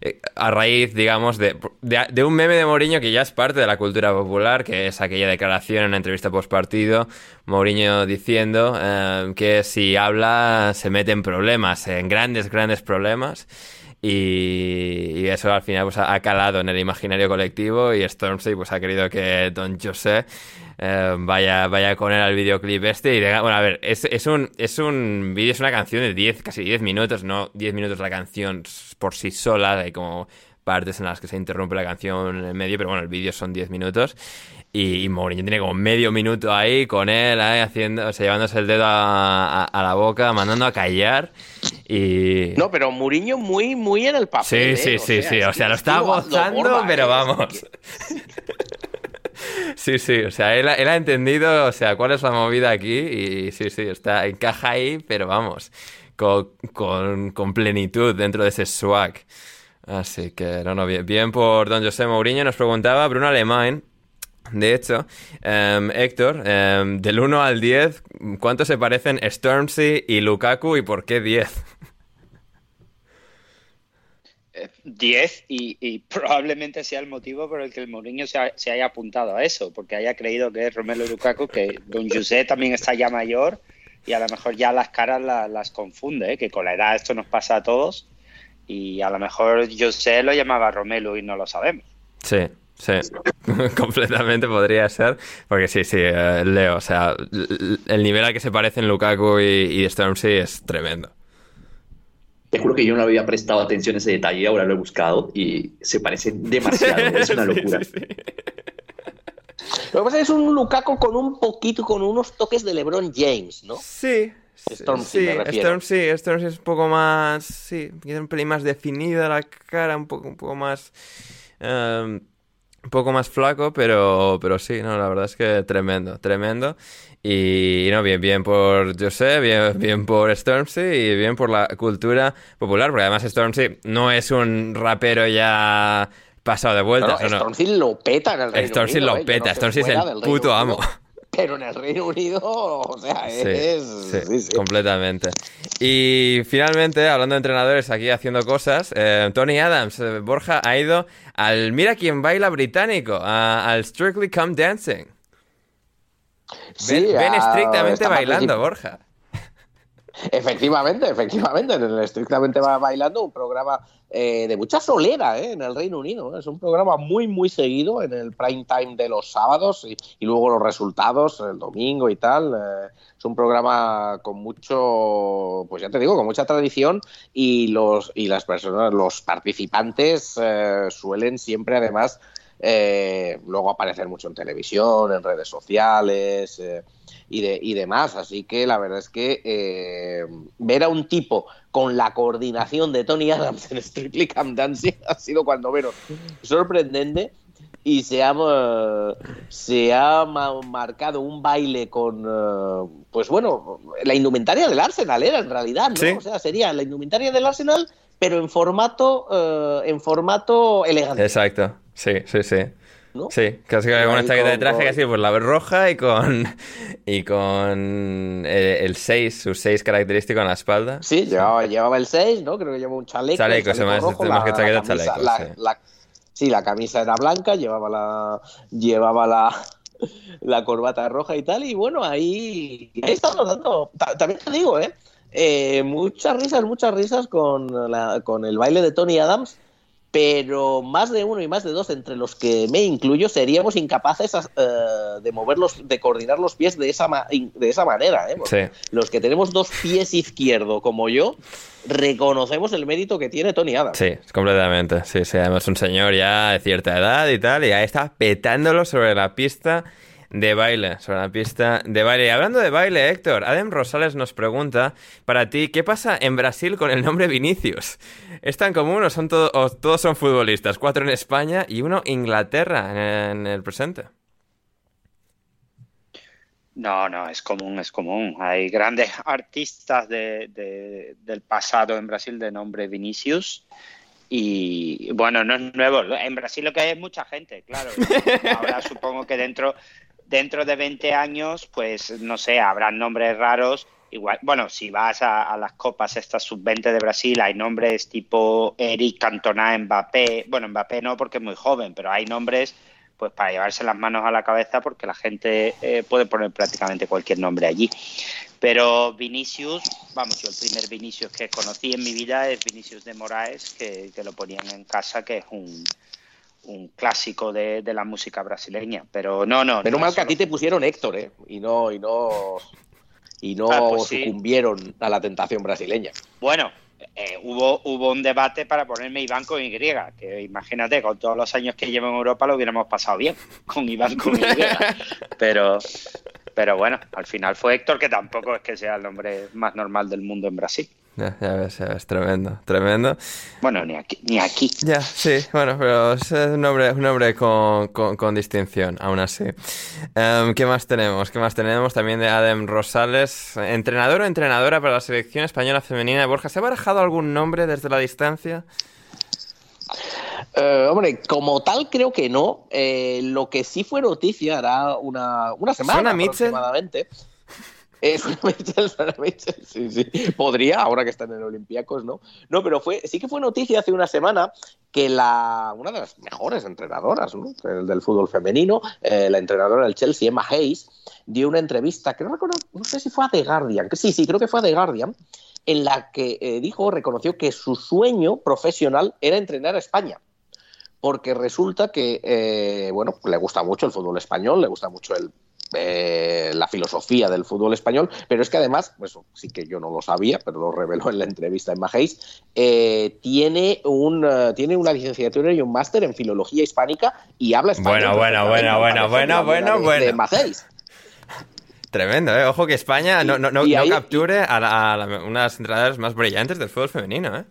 eh, a raíz, digamos, de, de, un meme de Mourinho que ya es parte de la cultura popular, que es aquella declaración en una entrevista post partido, Mourinho diciendo eh, que si habla se mete en problemas, en grandes, grandes problemas. Y, eso al final pues, ha calado en el imaginario colectivo y Stormzy pues, ha querido que Don José eh, vaya, vaya con él al videoclip este. Bueno, a ver, es, es un, es un vídeo, es una canción de 10, casi 10 minutos, no 10 minutos la canción por sí sola, hay como partes en las que se interrumpe la canción en el medio, pero bueno, el vídeo son 10 minutos. Y, y Mourinho tiene como medio minuto ahí con él, ahí haciendo, o sea, llevándose el dedo a, a- a la boca, mandando a callar. Y. No, pero Mourinho muy, muy en el papel. Sí, ¿eh? sí, sí, sea, sí. O sea, lo es está gozando, pero ¿eh? vamos. Sí, sí, o sea, él, ha- él ha entendido, o sea, cuál es la movida aquí y sí, sí, está, encaja ahí, pero vamos, con, con, con plenitud dentro de ese swag. Así que, no, no, bien, bien por don José Mourinho. Nos preguntaba Bruno Alemán, de hecho, em, Héctor, em, del 1 al 10, ¿cuánto se parecen Stormzy y Lukaku y por qué 10? 10 y, y, probablemente sea el motivo por el que el Mourinho se, ha, se, haya apuntado a eso, porque haya creído que es Romelu Lukaku, que Don José también está ya mayor y a lo mejor ya las caras la, las confunde, ¿eh? que con la edad esto nos pasa a todos y a lo mejor José lo llamaba Romelu y no lo sabemos. Sí, Sí, completamente podría ser. Porque sí, sí, eh, Leo, o sea, el nivel al que se parecen Lukaku y, y Stormzy es tremendo. Te juro que yo no había prestado atención a ese detalle, ahora lo he buscado y se parecen demasiado, es una locura. Sí, sí, Lo que pasa es que es un Lukaku con un poquito, con unos toques de LeBron James, ¿no? Sí. Stormzy, sí, me refiero. Stormzy, Stormzy es un poco más, sí, tiene un pelín más definida la cara, un poco, un poco más, um, un poco más flaco, pero, pero sí, no, la verdad es que tremendo, tremendo. Y no, bien, bien por José, bien, bien por Stormzy y bien por la cultura popular, porque además Stormzy no es un rapero ya pasado de vuelta. No, no, Stormzy lo peta en el Reino Stormzy Unido. lo ¿eh? peta, Stormzy es el puto amo. Pero en el Reino Unido, o sea, es... sí, sí, sí. completamente. Y finalmente, hablando de entrenadores aquí haciendo cosas, eh, Tony Adams, eh, Borja, ha ido al Mira quién baila británico, a- al Strictly Come Dancing. Sí, ven, ven a- estrictamente bailando, Borja. Efectivamente, efectivamente, en el Estrictamente Va Bailando, un programa eh, de mucha solera eh, en el Reino Unido. ¿eh? Es un programa muy, muy seguido en el prime time de los sábados y, luego los resultados el domingo y tal. eh, es un programa con mucho, pues ya te digo, con mucha tradición y los y las personas, los participantes eh, suelen siempre además eh, luego aparecer mucho en televisión, en redes sociales. eh, y, de, y demás. Así que la verdad es que eh, ver a un tipo con la coordinación de Tony Adams en Strictly Come Dancing ha sido cuando menos sorprendente y se ha, se ha ma- marcado un baile con, eh, pues bueno, la indumentaria del Arsenal era en realidad, ¿no? Sí. O sea, sería la indumentaria del Arsenal, pero en formato, en formato elegante. Exacto, sí, sí, sí. ¿no? Sí, casi con Ahí una chaqueta de con- traje con- casi pues la roja y con y con eh, el 6, su 6 característico en la espalda. Sí, llevaba, llevaba el 6, ¿no? Creo que llevaba un chaleco. Chaleco, se me- rojo, más que chaqueta, camisa- chaleco, la- sí. la- sí, la camisa era blanca, llevaba la llevaba la, la corbata roja y tal, y bueno, ahí, ahí estamos dando. ta- También te digo, ¿eh? Eh, muchas risas, muchas risas con, la- con el baile de Tony Adams, pero más de uno y más de dos, entre los que me incluyo, seríamos incapaces eh, de moverlos, de coordinar los pies de esa, ma- de esa manera. ¿eh? Sí. Los que tenemos dos pies izquierdo como yo, reconocemos el mérito que tiene Tony Adams. Sí, completamente. Sí, sí, además un señor ya de cierta edad y tal, y ahí está petándolo sobre la pista de baile, sobre la pista de baile. Y hablando de baile, Héctor, Adem Rosales nos pregunta, para ti, ¿qué pasa en Brasil con el nombre Vinicius? ¿Es tan común o, son todo- o todos son futbolistas? Cuatro en España y uno Inglaterra en, en el presente. No, no, es común, es común. Hay grandes artistas de- de- del pasado en Brasil de nombre Vinicius. Y bueno, no es nuevo. En Brasil lo que hay es mucha gente, claro. Ahora supongo que dentro, dentro de 20 años, pues no sé, habrán nombres raros. Igual, bueno, si vas a, las copas estas sub-20 de Brasil, hay nombres tipo Eric Cantona, Mbappé. Bueno, Mbappé no porque es muy joven, pero hay nombres pues para llevarse las manos a la cabeza porque la gente eh, puede poner prácticamente cualquier nombre allí. Pero Vinicius, vamos, yo el primer Vinicius que conocí en mi vida es Vinicius de Moraes, que, que lo ponían en casa, que es un, un clásico de, de la música brasileña. Pero no, no. Menos no mal que a ti te pusieron Héctor, ¿eh? Y no, y no, y no Ah, pues sí. sucumbieron a la tentación brasileña. Bueno, eh, hubo, hubo un debate para ponerme Iván con Y, que imagínate, con todos los años que llevo en Europa lo hubiéramos pasado bien con Iván con Y. Pero, pero bueno, al final fue Héctor, que tampoco es que sea el nombre más normal del mundo en Brasil. Ya, ya ves, ya ves, tremendo, tremendo. Bueno, ni aquí. Ni aquí. Ya, sí, bueno, pero es un hombre, un hombre con, con, con distinción, aún así. Em, ¿Qué más tenemos? ¿Qué más tenemos? También de Adam Rosales, entrenador o entrenadora para la selección española femenina de Borja. ¿Se ha barajado algún nombre desde la distancia? Eh, hombre, como tal creo que no. Eh, lo que sí fue noticia hará una, una semana ¿Suena Mitchell? aproximadamente. Es una Mitchell, suena Mitchell, sí, sí. Podría, ahora que están en Olympiacos, ¿no? No, pero fue, sí que fue noticia hace una semana que la, una de las mejores entrenadoras ¿no? del, del fútbol femenino, eh, la entrenadora del Chelsea, Emma Hayes, dio una entrevista, que no recuerdo, no sé si fue a The Guardian, que sí, sí, creo que fue a The Guardian, en la que eh, dijo, reconoció que su sueño profesional era entrenar a España porque resulta que, eh, bueno, le gusta mucho el fútbol español, le gusta mucho el, eh, la filosofía del fútbol español, pero es que además, eso sí que yo no lo sabía, pero lo reveló en la entrevista en Majéis, eh, tiene, un, eh, tiene una licenciatura y un máster en filología hispánica y habla español. Bueno, bueno, bueno, bueno, bueno, bueno, bueno. De Majéis. Tremendo, ¿eh? Ojo que España no, no, no, capture a, la- a la- una de las entrenadoras más brillantes del fútbol femenino, ¿eh?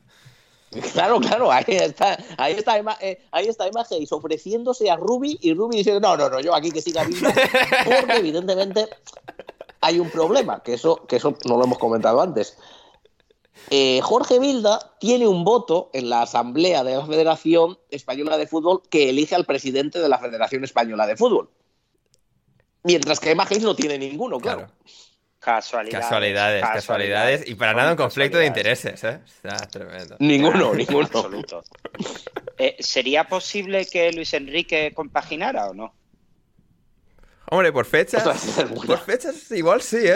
Claro, claro, ahí está, ahí está eh, ahí está ofreciéndose a Ruby y Ruby diciendo, no, no, no, yo aquí que siga viva, porque evidentemente hay un problema, que eso, que eso no lo hemos comentado antes. Eh, Jorge Vilda tiene un voto en la Asamblea de la Federación Española de Fútbol que elige al presidente de la Federación Española de Fútbol. Mientras que Emma Hayes no tiene ninguno, claro. Claro. Casualidades. Casualidades, casualidades. Y para nada un conflicto de intereses, ¿eh? Está tremendo. Ninguno, En ninguno. absoluto. Eh, ¿Sería posible que Luis Enrique compaginara o no? Hombre, por fechas. Por fechas igual sí, ¿eh?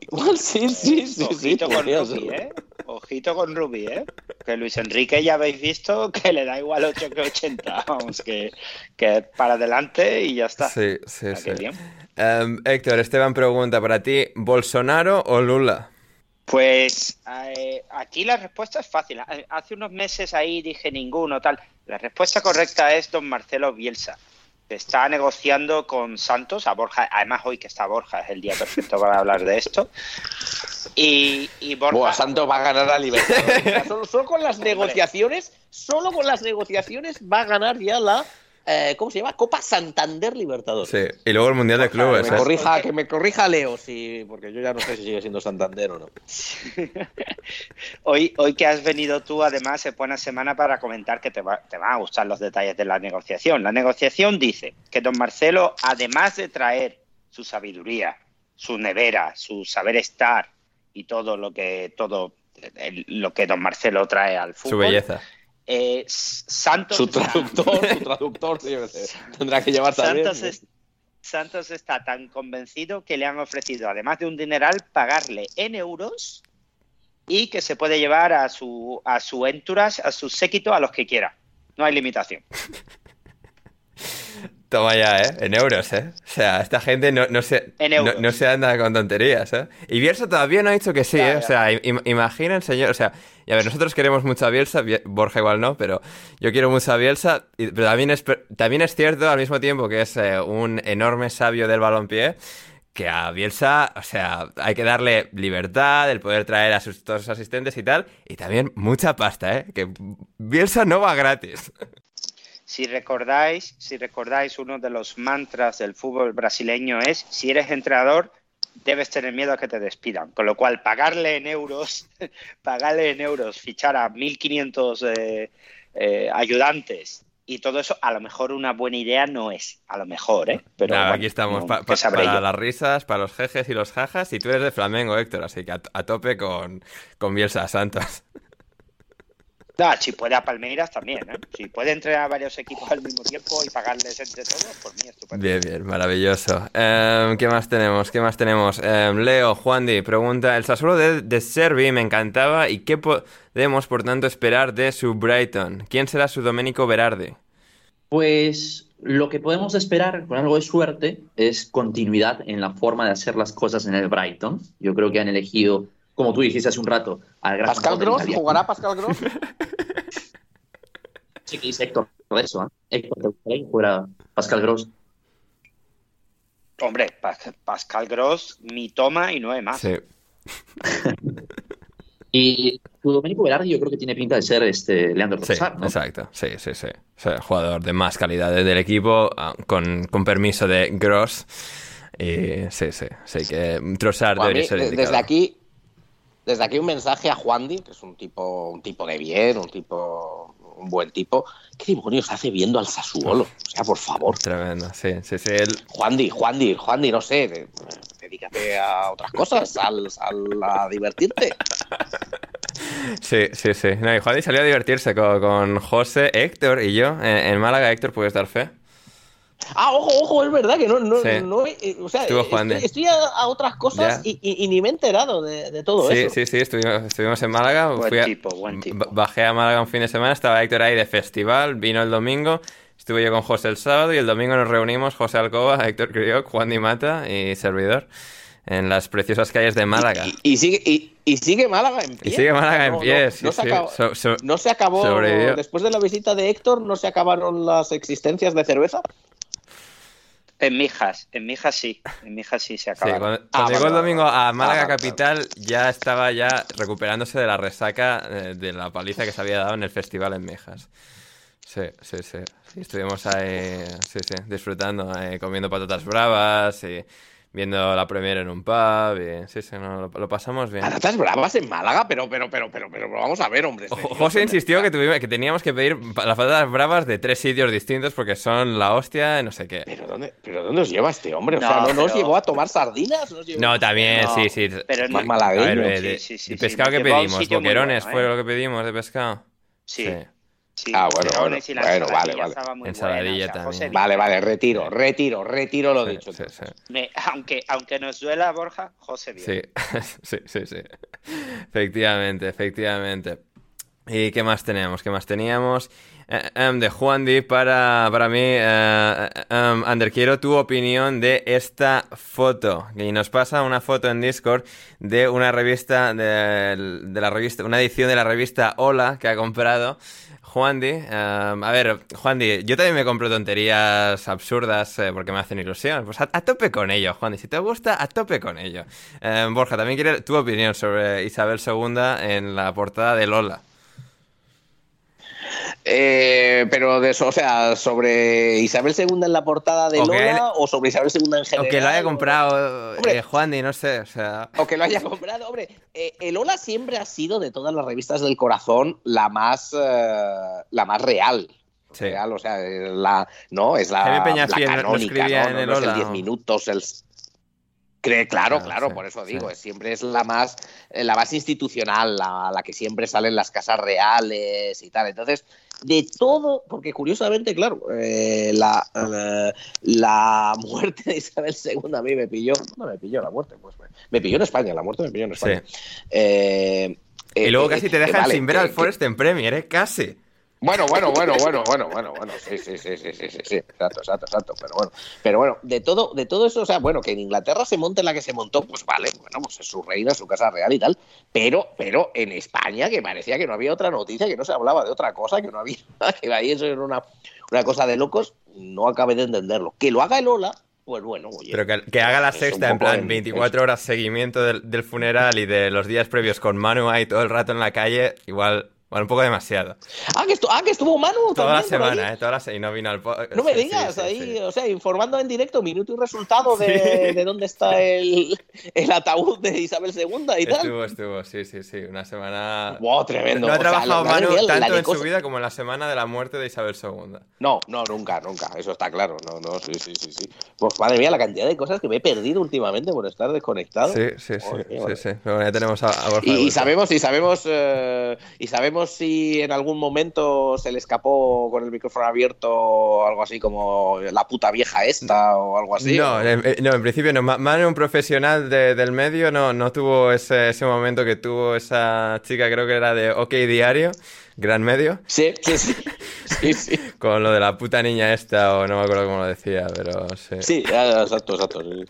Igual sí, sí, sí, sí. Ojito con ser. ¿eh? Ojito con Rubi, ¿eh? Que Luis Enrique ya habéis visto que le da igual 8 que 80. Vamos, que, que para adelante y ya está. Sí, sí, sí. Em, Héctor, Esteban pregunta para ti, ¿Bolsonaro o Lula? Pues eh, aquí la respuesta es fácil. Hace unos meses ahí dije ninguno, tal. La respuesta correcta es don Marcelo Bielsa. Está negociando con Santos, a Borja, además hoy que está Borja, es el día perfecto para hablar de esto. Y, y Borja... Buah, Santos va a ganar a Libertadores. solo, solo con las negociaciones, solo con las negociaciones va a ganar ya la eh, ¿cómo se llama? Copa Santander Libertadores. Sí, y luego el Mundial de Que Clubes, me, ¿eh? corrija, que me corrija Leo, sí, porque yo ya no sé si sigue siendo Santander o no. Hoy, hoy que has venido tú, además, es buena semana para comentar que te, va- te van a gustar los detalles de la negociación. La negociación dice que don Marcelo, además de traer su sabiduría, su nevera, su saber estar y todo lo que todo el- lo que don Marcelo trae al fútbol, Su belleza. Eh, Santos Su está- traductor, su traductor, sí, tendrá que llevar también. Santos, es- Santos está tan convencido que le han ofrecido, además de un dineral, pagarle en euros y que se puede llevar a su, a su entourage, a su séquito, a los que quiera. No hay limitación. Toma ya, ¿eh? En euros, ¿eh? O sea, esta gente no, no, se, no, se anda con tonterías, ¿eh? Y Bielsa todavía no ha dicho que sí, ¿eh? O sea, im- imaginen, señor, o sea, y a ver, nosotros queremos mucho a Bielsa, Bie- Borja igual no, pero yo quiero mucho a Bielsa, y- pero también es, también es cierto al mismo tiempo que es eh, un enorme sabio del balompié, que a Bielsa, o sea, hay que darle libertad, el poder traer a sus todos sus asistentes y tal, y también mucha pasta, ¿eh? Que Bielsa no va gratis. Si recordáis, si recordáis, uno de los mantras del fútbol brasileño es si eres entrenador, debes tener miedo a que te despidan. Con lo cual, pagarle en euros, pagarle en euros, fichar a 1.500 eh, eh, ayudantes y todo eso, a lo mejor una buena idea no es. A lo mejor, ¿eh? Pero bueno, aquí estamos no, pa- ¿qué pa- sabré para yo? las risas, para los jejes y los jajas. Y tú eres de Flamengo, Héctor, así que a, a tope con, con Bielsa Santos. Ah, si puede a Palmeiras también, ¿eh? Si puede entrenar a varios equipos al mismo tiempo y pagarles entre todos, por mí estupendo. Bien, bien, maravilloso. Em, ¿Qué más tenemos? ¿Qué más tenemos? Em, Leo, Juandi, pregunta, el Sassuolo de, de Servi me encantaba y qué podemos, por tanto, esperar de su Brighton. ¿Quién será su Domenico Berardi? Pues lo que podemos esperar con algo de suerte es continuidad en la forma de hacer las cosas en el Brighton. Yo creo que han elegido, como tú dijiste hace un rato, al gran Pascal Gross. ¿jugará Pascal Gross? Sí, que dice Héctor de eso, ¿eh? Héctor, ¿te gustaría que fuera Pascal Gross? Hombre, Pas- Pascal Gross, mi toma y nueve más. Sí. Y tu Domenico Berardi yo creo que tiene pinta de ser este Leandro Sí, Trossard, ¿no? exacto. Sí, sí, sí. O sea, jugador de más calidad del equipo, ah, con, con permiso de Gross. Y sí, sí. Sí, que Trossard mí, debería ser indicado. desde aquí, desde aquí un mensaje a Juandi, que es un tipo, un tipo de bien, un tipo, un buen tipo. ¿Qué demonios hace viendo al Sassuolo? O sea, por favor. Tremendo, sí, sí, sí. él- Juandi, Juandi, Juandi, no sé, de- dedícate a otras cosas, al, al- a divertirte. Sí, sí, sí. No, y Juan salió a divertirse con, con José, Héctor y yo. En, en Málaga, Héctor, ¿puedes dar fe? Ah, ojo, ojo, es verdad que no, no, Sí. no eh, o sea, Estuvo estoy, estoy a, a otras cosas y, y- y ni me he enterado de, de todo Sí, eso. sí, sí, estuvimos, estuvimos en Málaga. Buen fui a- tipo, buen tipo. ba- Bajé a Málaga un fin de semana, estaba Héctor ahí de festival, vino el domingo, estuve yo con José el sábado y el domingo nos reunimos José Alcoba, Héctor Crioc, Juan Di Mata y servidor en las preciosas calles de Málaga. Y, y sigue, y, y sigue Málaga en pie. Y sigue Málaga en No, pie, no, sí, no se sí. acabó- So- so- no se acabó, sobrevivió. después de la visita de Héctor, no se acabaron las existencias de cerveza. En Mijas, en Mijas sí, en Mijas sí se Sí, acaba. cuando, Ah, cuando llegó el domingo a. Málaga Ah, capital, ya estaba ya recuperándose de la resaca eh, de la paliza que se había dado en el festival en Mejas. Sí, sí, sí. Estuvimos ahí, sí, sí, disfrutando, eh, comiendo patatas bravas y viendo la premiere en un pub. y- sí, sí, no, lo, lo pasamos bien. Patatas bravas en Málaga, pero, pero, pero, pero, pero, vamos a ver, hombre. Este José ¿dónde insistió que, tuvimos, que teníamos que pedir las patatas bravas de tres sitios distintos porque son la hostia, y no sé qué. ¿Pero dónde, ¿Pero dónde os lleva este hombre? O No, sea, ¿no, no os pero- llevó a tomar sardinas? ¿No os llevó- No, también, No, sí, sí. pero Más malagueño. A ver, Sí, de- sí, sí, ¿el sí, pescado nos que pedimos? ¿Boquerones bueno, fue ¿eh? lo que pedimos de pescado? Sí, sí. Ah, bueno, bueno, y la bueno, vale, vale. Ensaladilla buena, o sea, también. José Vale, vale, retiro, retiro, retiro lo Sí, dicho. sí, entonces. sí. Me- aunque, aunque nos duela, Borja, José bien. Sí, sí, sí, sí. Efectivamente, efectivamente. ¿Y qué más tenemos? ¿Qué más teníamos? Eh, em, de Juan Di, para, para mí, eh, em, Ander, quiero tu opinión de esta foto. Y nos pasa una foto en Discord de una revista, de, de la revista, una edición de la revista Hola que ha comprado. Juan Di, em, a ver, Juan Di, yo también me compro tonterías absurdas eh, porque me hacen ilusión. Pues a, tope con ello, Juan Di. Si te gusta, a tope con ello. Em, Borja, también quiero tu opinión sobre Isabel II en la portada de Lola. Eh, pero de eso, o sea, sobre Isabel II en la portada de O Lola él- o sobre Isabel II en O general. que lo haya comprado Hombre. eh, Juan Di, no sé, o sea... O que lo haya comprado, hombre. eh, el Ola siempre ha sido de todas las revistas del corazón la más, eh, la más real. Sí. Real, o sea, eh, la, no, es la, la canónica, ¿no? en No, el no es Ola, el 10 ¿o? minutos, el... Claro, claro, sí, por eso digo, siempre es la más, eh, la más institucional, la, la que siempre sale en las casas reales y tal. Entonces, de todo, porque curiosamente, claro, eh, la, eh, la muerte de Isabel II a mí me pilló, no me pilló la muerte, pues me, me pilló en España, la muerte me pilló en España. Eh, Y luego eh, casi te dejan vale, sin ver al Forest en Premier, ¿eh? Casi. Bueno, bueno, bueno, bueno, bueno, bueno, bueno, sí, sí, sí, sí, sí, sí, sí, exacto, exacto, exacto, pero bueno, pero bueno, de todo, de todo eso, o sea, bueno, que en Inglaterra se monte la que se montó, pues vale, bueno, pues es su reina, su casa real y tal, pero, pero en España que parecía que no había otra noticia, que no se hablaba de otra cosa, que no había, que ahí eso era una, una cosa de locos, no acabé de entenderlo. Que lo haga el Ola, pues bueno, oye. Pero que, que haga la sexta en plan en- 24 horas seguimiento del, del funeral y de los días previos con Manu ahí todo el rato en la calle, igual, bueno, un poco demasiado. Ah, que, estu- ah, que estuvo Manu Toda la también ahí. semana, ¿eh? Toda la se- y no vino al... No me sí, digas, sí, ahí, sí. o sea, informando en directo, minuto y resultado de, de dónde está el, el ataúd de Isabel II y tal. Estuvo, estuvo, sí, sí, sí. Una semana... Wow, tremendo. No ha O sea, trabajado Manu mía, la tanto en su vida como en la semana de la muerte de Isabel II. No, no, nunca, nunca. Eso está claro. No, no, sí, sí, sí, sí. Pues madre mía, la cantidad de cosas que me he perdido últimamente por estar desconectado. Sí, sí, mía, sí, sí. Pero bueno, ya tenemos a, a Borja Y, sabemos, y sabemos, eh, y sabemos si en algún momento se le escapó con el micrófono abierto algo así como la puta vieja esta o algo así. No, en, no, en principio no. Ma- Manu, un profesional de- del medio, no, no tuvo ese, ese momento que tuvo esa chica, creo que era de OK Diario, gran medio, Sí, sí, sí. Sí, sí. con lo de la puta niña esta, o no me acuerdo cómo lo decía, pero sí. Sí, ya, exacto, exacto. sí.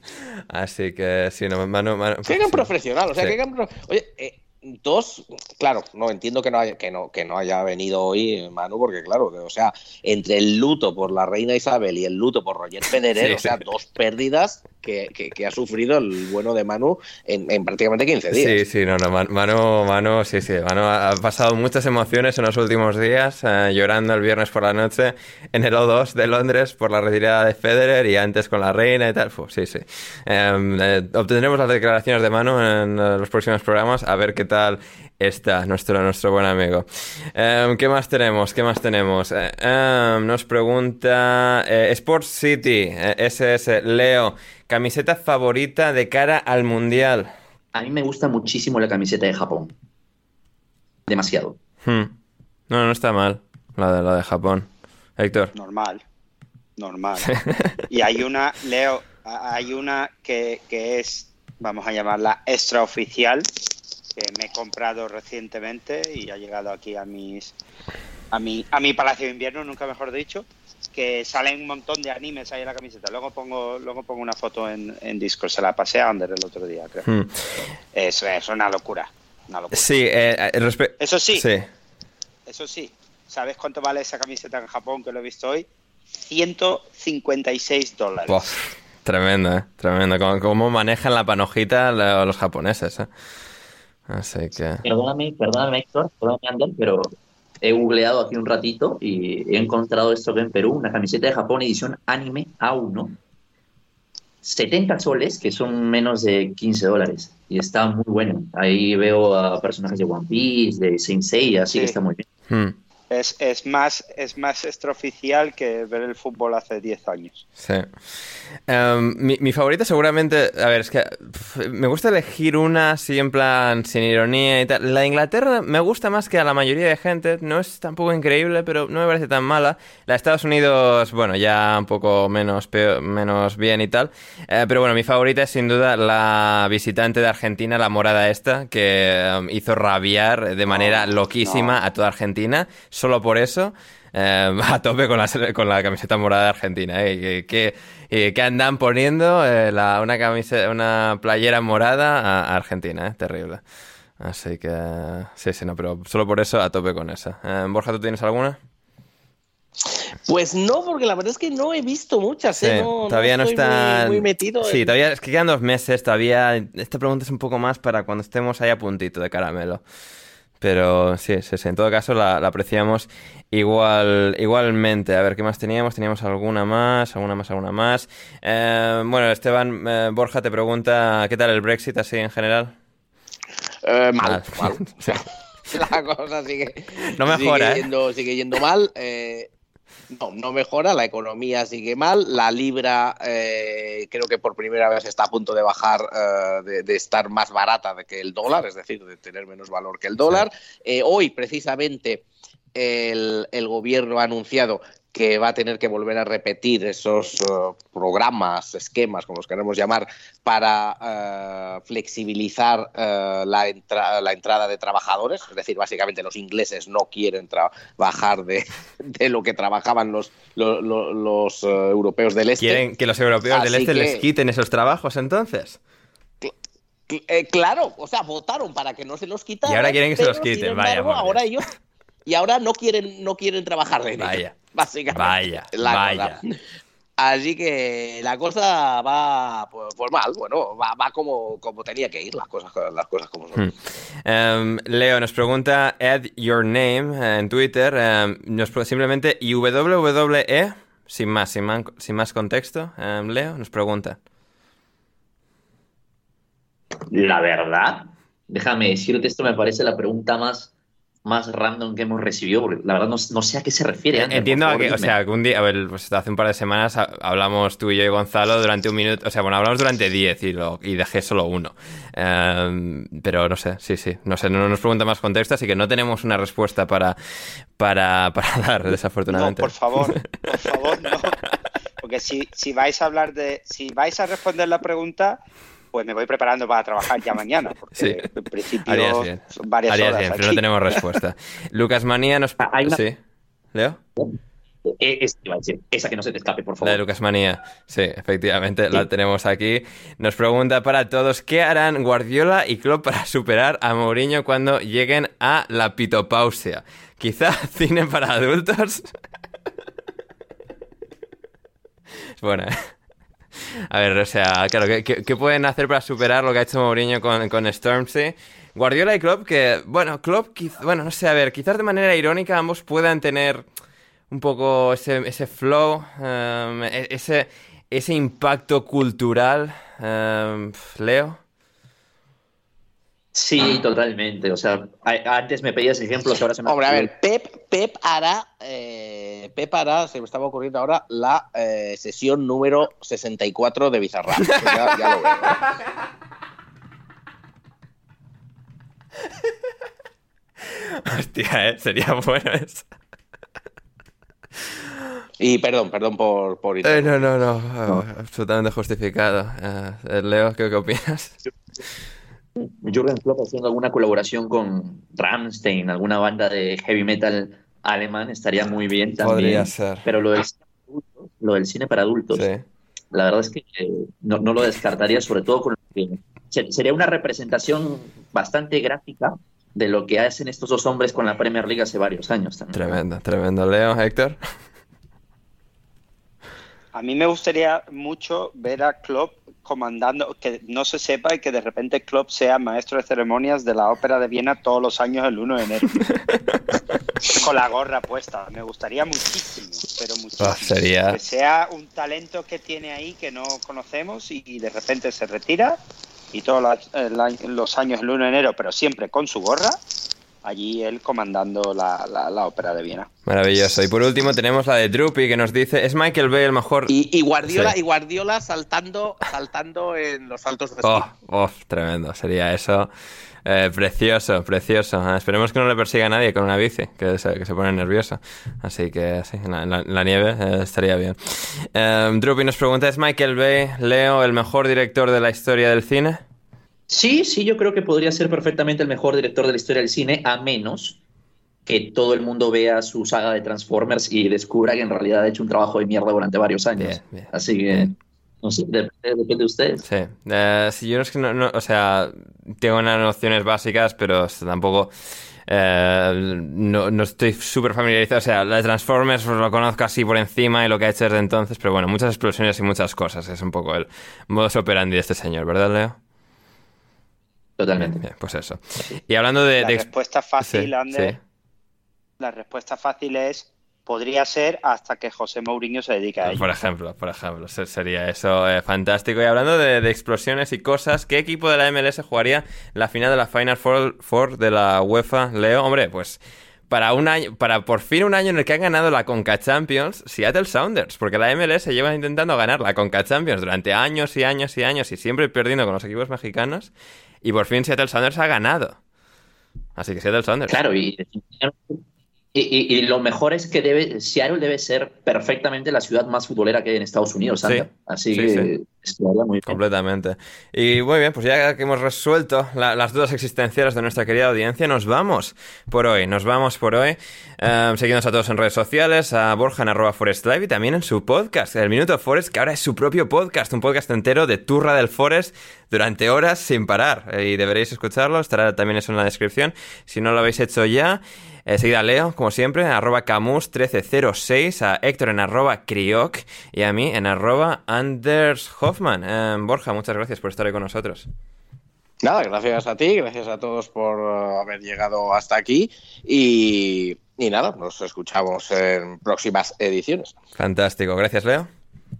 Así que sí, no, Manu. Manu sí. profesional, o sea, qué gran Oye, eh, dos, claro, no entiendo que no haya, que no, que no haya venido hoy eh, Manu, porque claro, o sea, entre el luto por la reina Isabel y el luto por Roger Federer, Sí, o sea, sí. dos pérdidas que, ha sufrido el bueno de Manu en, en prácticamente 15 días. Sí, sí, no, no, Man- Manu, Manu, sí, sí, Manu ha pasado muchas emociones en los últimos días, eh, llorando el viernes por la noche en el O2 de Londres por la retirada de Federer y antes con la reina y tal, sí, sí. Em, eh, obtendremos las declaraciones de Manu en los próximos programas, a ver qué tal está nuestro, nuestro buen amigo. Em, ¿Qué más tenemos? ¿Qué más tenemos? Eh, em, nos pregunta eh, Sports City, eh, SS, Leo, camiseta favorita de cara al Mundial. A mí me gusta muchísimo la camiseta de Japón. Demasiado. Hmm. No, no está mal la de, la de Japón. Héctor. Normal, normal. Y hay una, Leo, hay una que, que es, vamos a llamarla extraoficial, que me he comprado recientemente y ha llegado aquí a mis a mi, a mi palacio de invierno, nunca mejor dicho, que salen un montón de animes ahí en la camiseta. Luego pongo, luego pongo una foto en, en Discord, se la pasé a Ander el otro día, creo. Hmm. Eso es una locura, una locura. Sí, eh, eh, Eso sí, Sí. eso sí, ¿sabes cuánto vale esa camiseta en Japón que lo he visto hoy? 156 dólares. Buah, tremendo, eh. Tremendo. Cómo, manejan la panojita lo- los japoneses, eh. Así que. Perdóname, perdóname, Héctor, perdóname, Ander, pero he googleado aquí un ratito y he encontrado esto que en Perú, una camiseta de Japón edición anime A1. 70 soles, que son menos de 15 dólares. Y está muy bueno. Ahí veo a personajes de One Piece, de Saint Seiya, así Sí. que está muy bien. hmm, Es, es más es más extraoficial que ver el fútbol hace 10 años. Sí. Em, mi, mi favorita seguramente, a ver, es que me gusta elegir una así en plan sin ironía y tal. La de Inglaterra me gusta más que a la mayoría de gente, no es tampoco increíble, pero no me parece tan mala. La de Estados Unidos, bueno, ya un poco menos, menos bien y tal. Eh, pero bueno, mi favorita es sin duda la visitante de Argentina, la morada esta, que em, hizo rabiar de manera loquísima a toda Argentina, solo por eso. Eh, a tope con la, con la camiseta morada de Argentina. ¿eh? Que, que- eh, andan poniendo eh, la- una, camiseta, una playera morada a, a Argentina. ¿eh? Terrible. Así que sí, sí, no, pero solo por eso a tope con esa. Eh, Borja, ¿tú tienes alguna? Pues no, porque la verdad es que no he visto muchas, ¿eh? Sí, no, todavía no, está. muy, muy metido. Sí, en- todavía es que quedan dos meses. Todavía esta pregunta es un poco más para cuando estemos ahí a puntito de caramelo. Pero sí, sí, sí. En todo caso la, la apreciamos igual, igualmente. A ver, ¿qué más teníamos? Teníamos alguna más, alguna más, alguna más. Eh, bueno, Esteban eh, Borja te pregunta ¿qué tal el Brexit así en general? Eh, mal, Mal. mal. La cosa sigue, No mejora, sigue, yendo, sigue yendo mal. eh, no, no mejora, la economía sigue mal, la libra eh, creo que por primera vez está a punto de bajar, eh, de, de estar más barata de que el dólar, es decir, de tener menos valor que el dólar. Eh, hoy, precisamente, el, el gobierno ha anunciado que va a tener que volver a repetir esos eh, programas, esquemas, como los queremos llamar, para eh, flexibilizar eh, la, entra- la entrada de trabajadores. Es decir, básicamente los ingleses no quieren trabajar de, de lo que trabajaban los, lo- lo- los, europeos del este. ¿Quieren que los europeos del este les quiten esos trabajos entonces? Eh, claro, o sea, votaron para que no se los quitaran. Y ahora quieren que se los quiten, vaya ahora ellos y ahora no quieren no quieren trabajar de ello, Vaya. Básicamente. Vaya, la vaya. cosa. Así que la cosa va pues, pues mal, bueno, va, va como, como tenía que ir las cosas, las cosas como son. Hmm. Em, Leo nos pregunta add your name eh, en Twitter. em, nos simplemente y WWE, sin más, sin, man- sin más contexto. em, Leo nos pregunta. La verdad, déjame decirte, esto me parece la pregunta más, más random que hemos recibido, porque la verdad no, no sé a qué se refiere. Ander, Entiendo a que, o sea, que un día, a ver, pues hace un par de semanas ha- hablamos tú y yo y Gonzalo durante un minuto, o sea, bueno, hablamos durante 10 y, lo, y dejé solo uno. Em, pero no sé, sí, sí, no sé, no nos pregunta más contexto, así que no tenemos una respuesta para, para, para dar, No, desafortunadamente. por favor, por favor, no. Porque si, si vais a hablar de. Si vais a responder la pregunta, pues me voy preparando para trabajar ya mañana. Porque Sí. en principio Harías bien. son varias Harías horas bien, pero aquí. no tenemos respuesta. Lucas Manía nos... Ah, hay una- Sí. ¿Leo? Eh, es- esa que no se te escape, por La favor. de Lucas Manía. Sí, efectivamente, la tenemos aquí. Nos pregunta para todos, ¿qué harán Guardiola y Klopp para superar a Mourinho cuando lleguen a la pitopausia? Quizá cine para adultos. Es buena, ¿eh? A ver, o sea, claro, ¿qué, pueden hacer para superar lo que ha hecho Mourinho con, con Stormzy? Guardiola y Klopp, que, bueno, Klopp, bueno, no sé, a ver, quizás de manera irónica ambos puedan tener un poco ese, ese flow, em, e, ese, ese impacto cultural. Em, Leo. Sí, totalmente. O sea, antes me pedías ejemplos, ahora se me Hombre, a ver, Pep, Pep hará, eh, Pep hará, se me estaba ocurriendo ahora, la eh, sesión número 64 de Bizarrap. ya, ya lo veo. Hostia, ¿eh? sería bueno eso. Y perdón, perdón por... por eh, no, no, no, absolutamente justificado. Eh, Leo, ¿qué, ¿qué opinas? Jürgen Klopp haciendo alguna colaboración con Rammstein, alguna banda de heavy metal alemán, estaría muy bien también. Podría ser. Pero lo del, lo del cine para adultos, la verdad es que eh, no, lo descartaría, sobre todo con que sería una representación bastante gráfica de lo que hacen estos dos hombres con la Premier League hace varios años también. Tremendo, tremendo. Leo, Héctor. A mí me gustaría mucho ver a Klopp comandando, que no se sepa y que de repente Klopp sea maestro de ceremonias de la Ópera de Viena todos los años el 1 de enero. Con la gorra puesta. Me gustaría muchísimo, pero muchísimo. Ah, sería... Que sea un talento que tiene ahí que no conocemos y, de repente se retira y todos los años el 1 de enero, pero siempre con su gorra allí él comandando la, la, ópera de Viena. Maravilloso. Y por último tenemos la de Drupi que nos dice, ¿es Michael Bay el mejor? Y, Guardiola, y Guardiola saltando, saltando en los saltos de oh, oh, tremendo. Sería eso. Eh, precioso, precioso. Ah, esperemos que no le persiga a nadie con una bici, que se, que se pone nervioso. Así que sí, la, la, nieve eh, estaría bien. Eh, Drupi nos pregunta, ¿es Michael Bay, Leo, el mejor director de la historia del cine? Sí, sí, yo creo que podría ser perfectamente el mejor director de la historia del cine, a menos que todo el mundo vea su saga de Transformers y descubra que en realidad ha hecho un trabajo de mierda durante varios años. Así que, no sé, depende, de ustedes. Sí, eh, yo no es que no, o sea, tengo unas nociones básicas, pero tampoco... Eh, no, no, estoy súper familiarizado. O sea, la de Transformers lo conozco así por encima y lo que ha hecho desde entonces, pero bueno, muchas explosiones y muchas cosas. Es un poco el modus operandi de este señor, ¿verdad, Leo? Totalmente. pues eso. Y hablando de... La respuesta fácil, Ander, la respuesta fácil es podría ser hasta que José Mourinho se dedique a ello. Por ejemplo, por ejemplo, sería eso eh, fantástico. Y hablando de, explosiones y cosas, ¿qué equipo de la MLS jugaría la final de la Final Four, de la UEFA, Leo? Hombre, pues para un año, para por fin un año en el que han ganado la Conca Champions, Seattle Sounders, porque la MLS lleva intentando ganar la Conca Champions durante años y años y años y siempre perdiendo con los equipos mexicanos. Y por fin Seattle Sounders ha ganado. Así que Seattle Sounders. Claro, y, y, lo mejor es que debe, Seattle debe ser perfectamente la ciudad más futbolera que hay en Estados Unidos. Sí, Así que Completamente. Y muy bien, pues ya que hemos resuelto las dudas existenciales de nuestra querida audiencia, nos vamos por hoy. Nos vamos por hoy. Um, a todos en redes sociales, a Borja en Forest Live y también en su podcast, El Minuto Forest, que ahora es su propio podcast, un podcast entero de Turra del Forest durante horas sin parar. Y deberéis escucharlo, estará también eso en la descripción. Si no lo habéis hecho ya. Eh, seguida a Leo, como siempre, en arroba Camus1306, a Héctor en arroba Crioc y a mí en arroba Anders Hoffman. Eh, Borja, muchas gracias por estar ahí con nosotros. Nada, gracias a ti, gracias a todos por uh, haber llegado hasta aquí y, y nada, nos escuchamos en próximas ediciones. Fantástico, gracias Leo.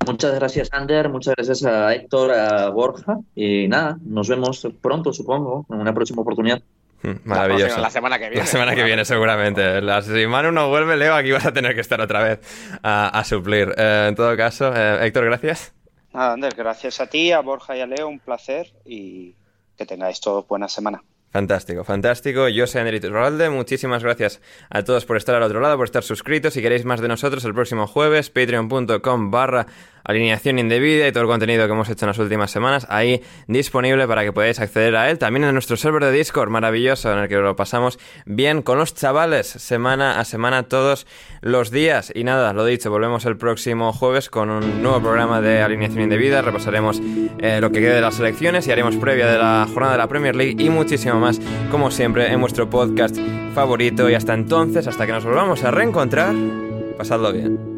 Muchas gracias, Ander. Muchas gracias a Héctor, a Borja. Y nada, nos vemos pronto, supongo, en una próxima oportunidad. Mm, maravilloso. La, semana que viene. La semana que viene, seguramente. La, si Manu no vuelve, Leo, aquí vas a tener que estar otra vez a, suplir. Eh, en todo caso, eh, Héctor, gracias. Nada, Ander, gracias a ti, a Borja y a Leo, un placer y que tengáis todos buena semana. Fantástico, fantástico. Yo soy Anderito Rolde. Muchísimas gracias a todos por estar al otro lado, por estar suscritos. Si queréis más de nosotros, el próximo jueves, patreon.com barra alineación indebida y todo el contenido que hemos hecho en las últimas semanas ahí disponible para que podáis acceder a él. También en nuestro server de Discord maravilloso en el que lo pasamos bien con los chavales semana a semana todos los días. Y nada, lo dicho, volvemos el próximo jueves con un nuevo programa de alineación indebida. Repasaremos eh, lo que quede de las elecciones y haremos previa de la jornada de la Premier League y muchísimo más, como siempre, en vuestro podcast favorito. Y hasta entonces, hasta que nos volvamos a reencontrar, pasadlo bien.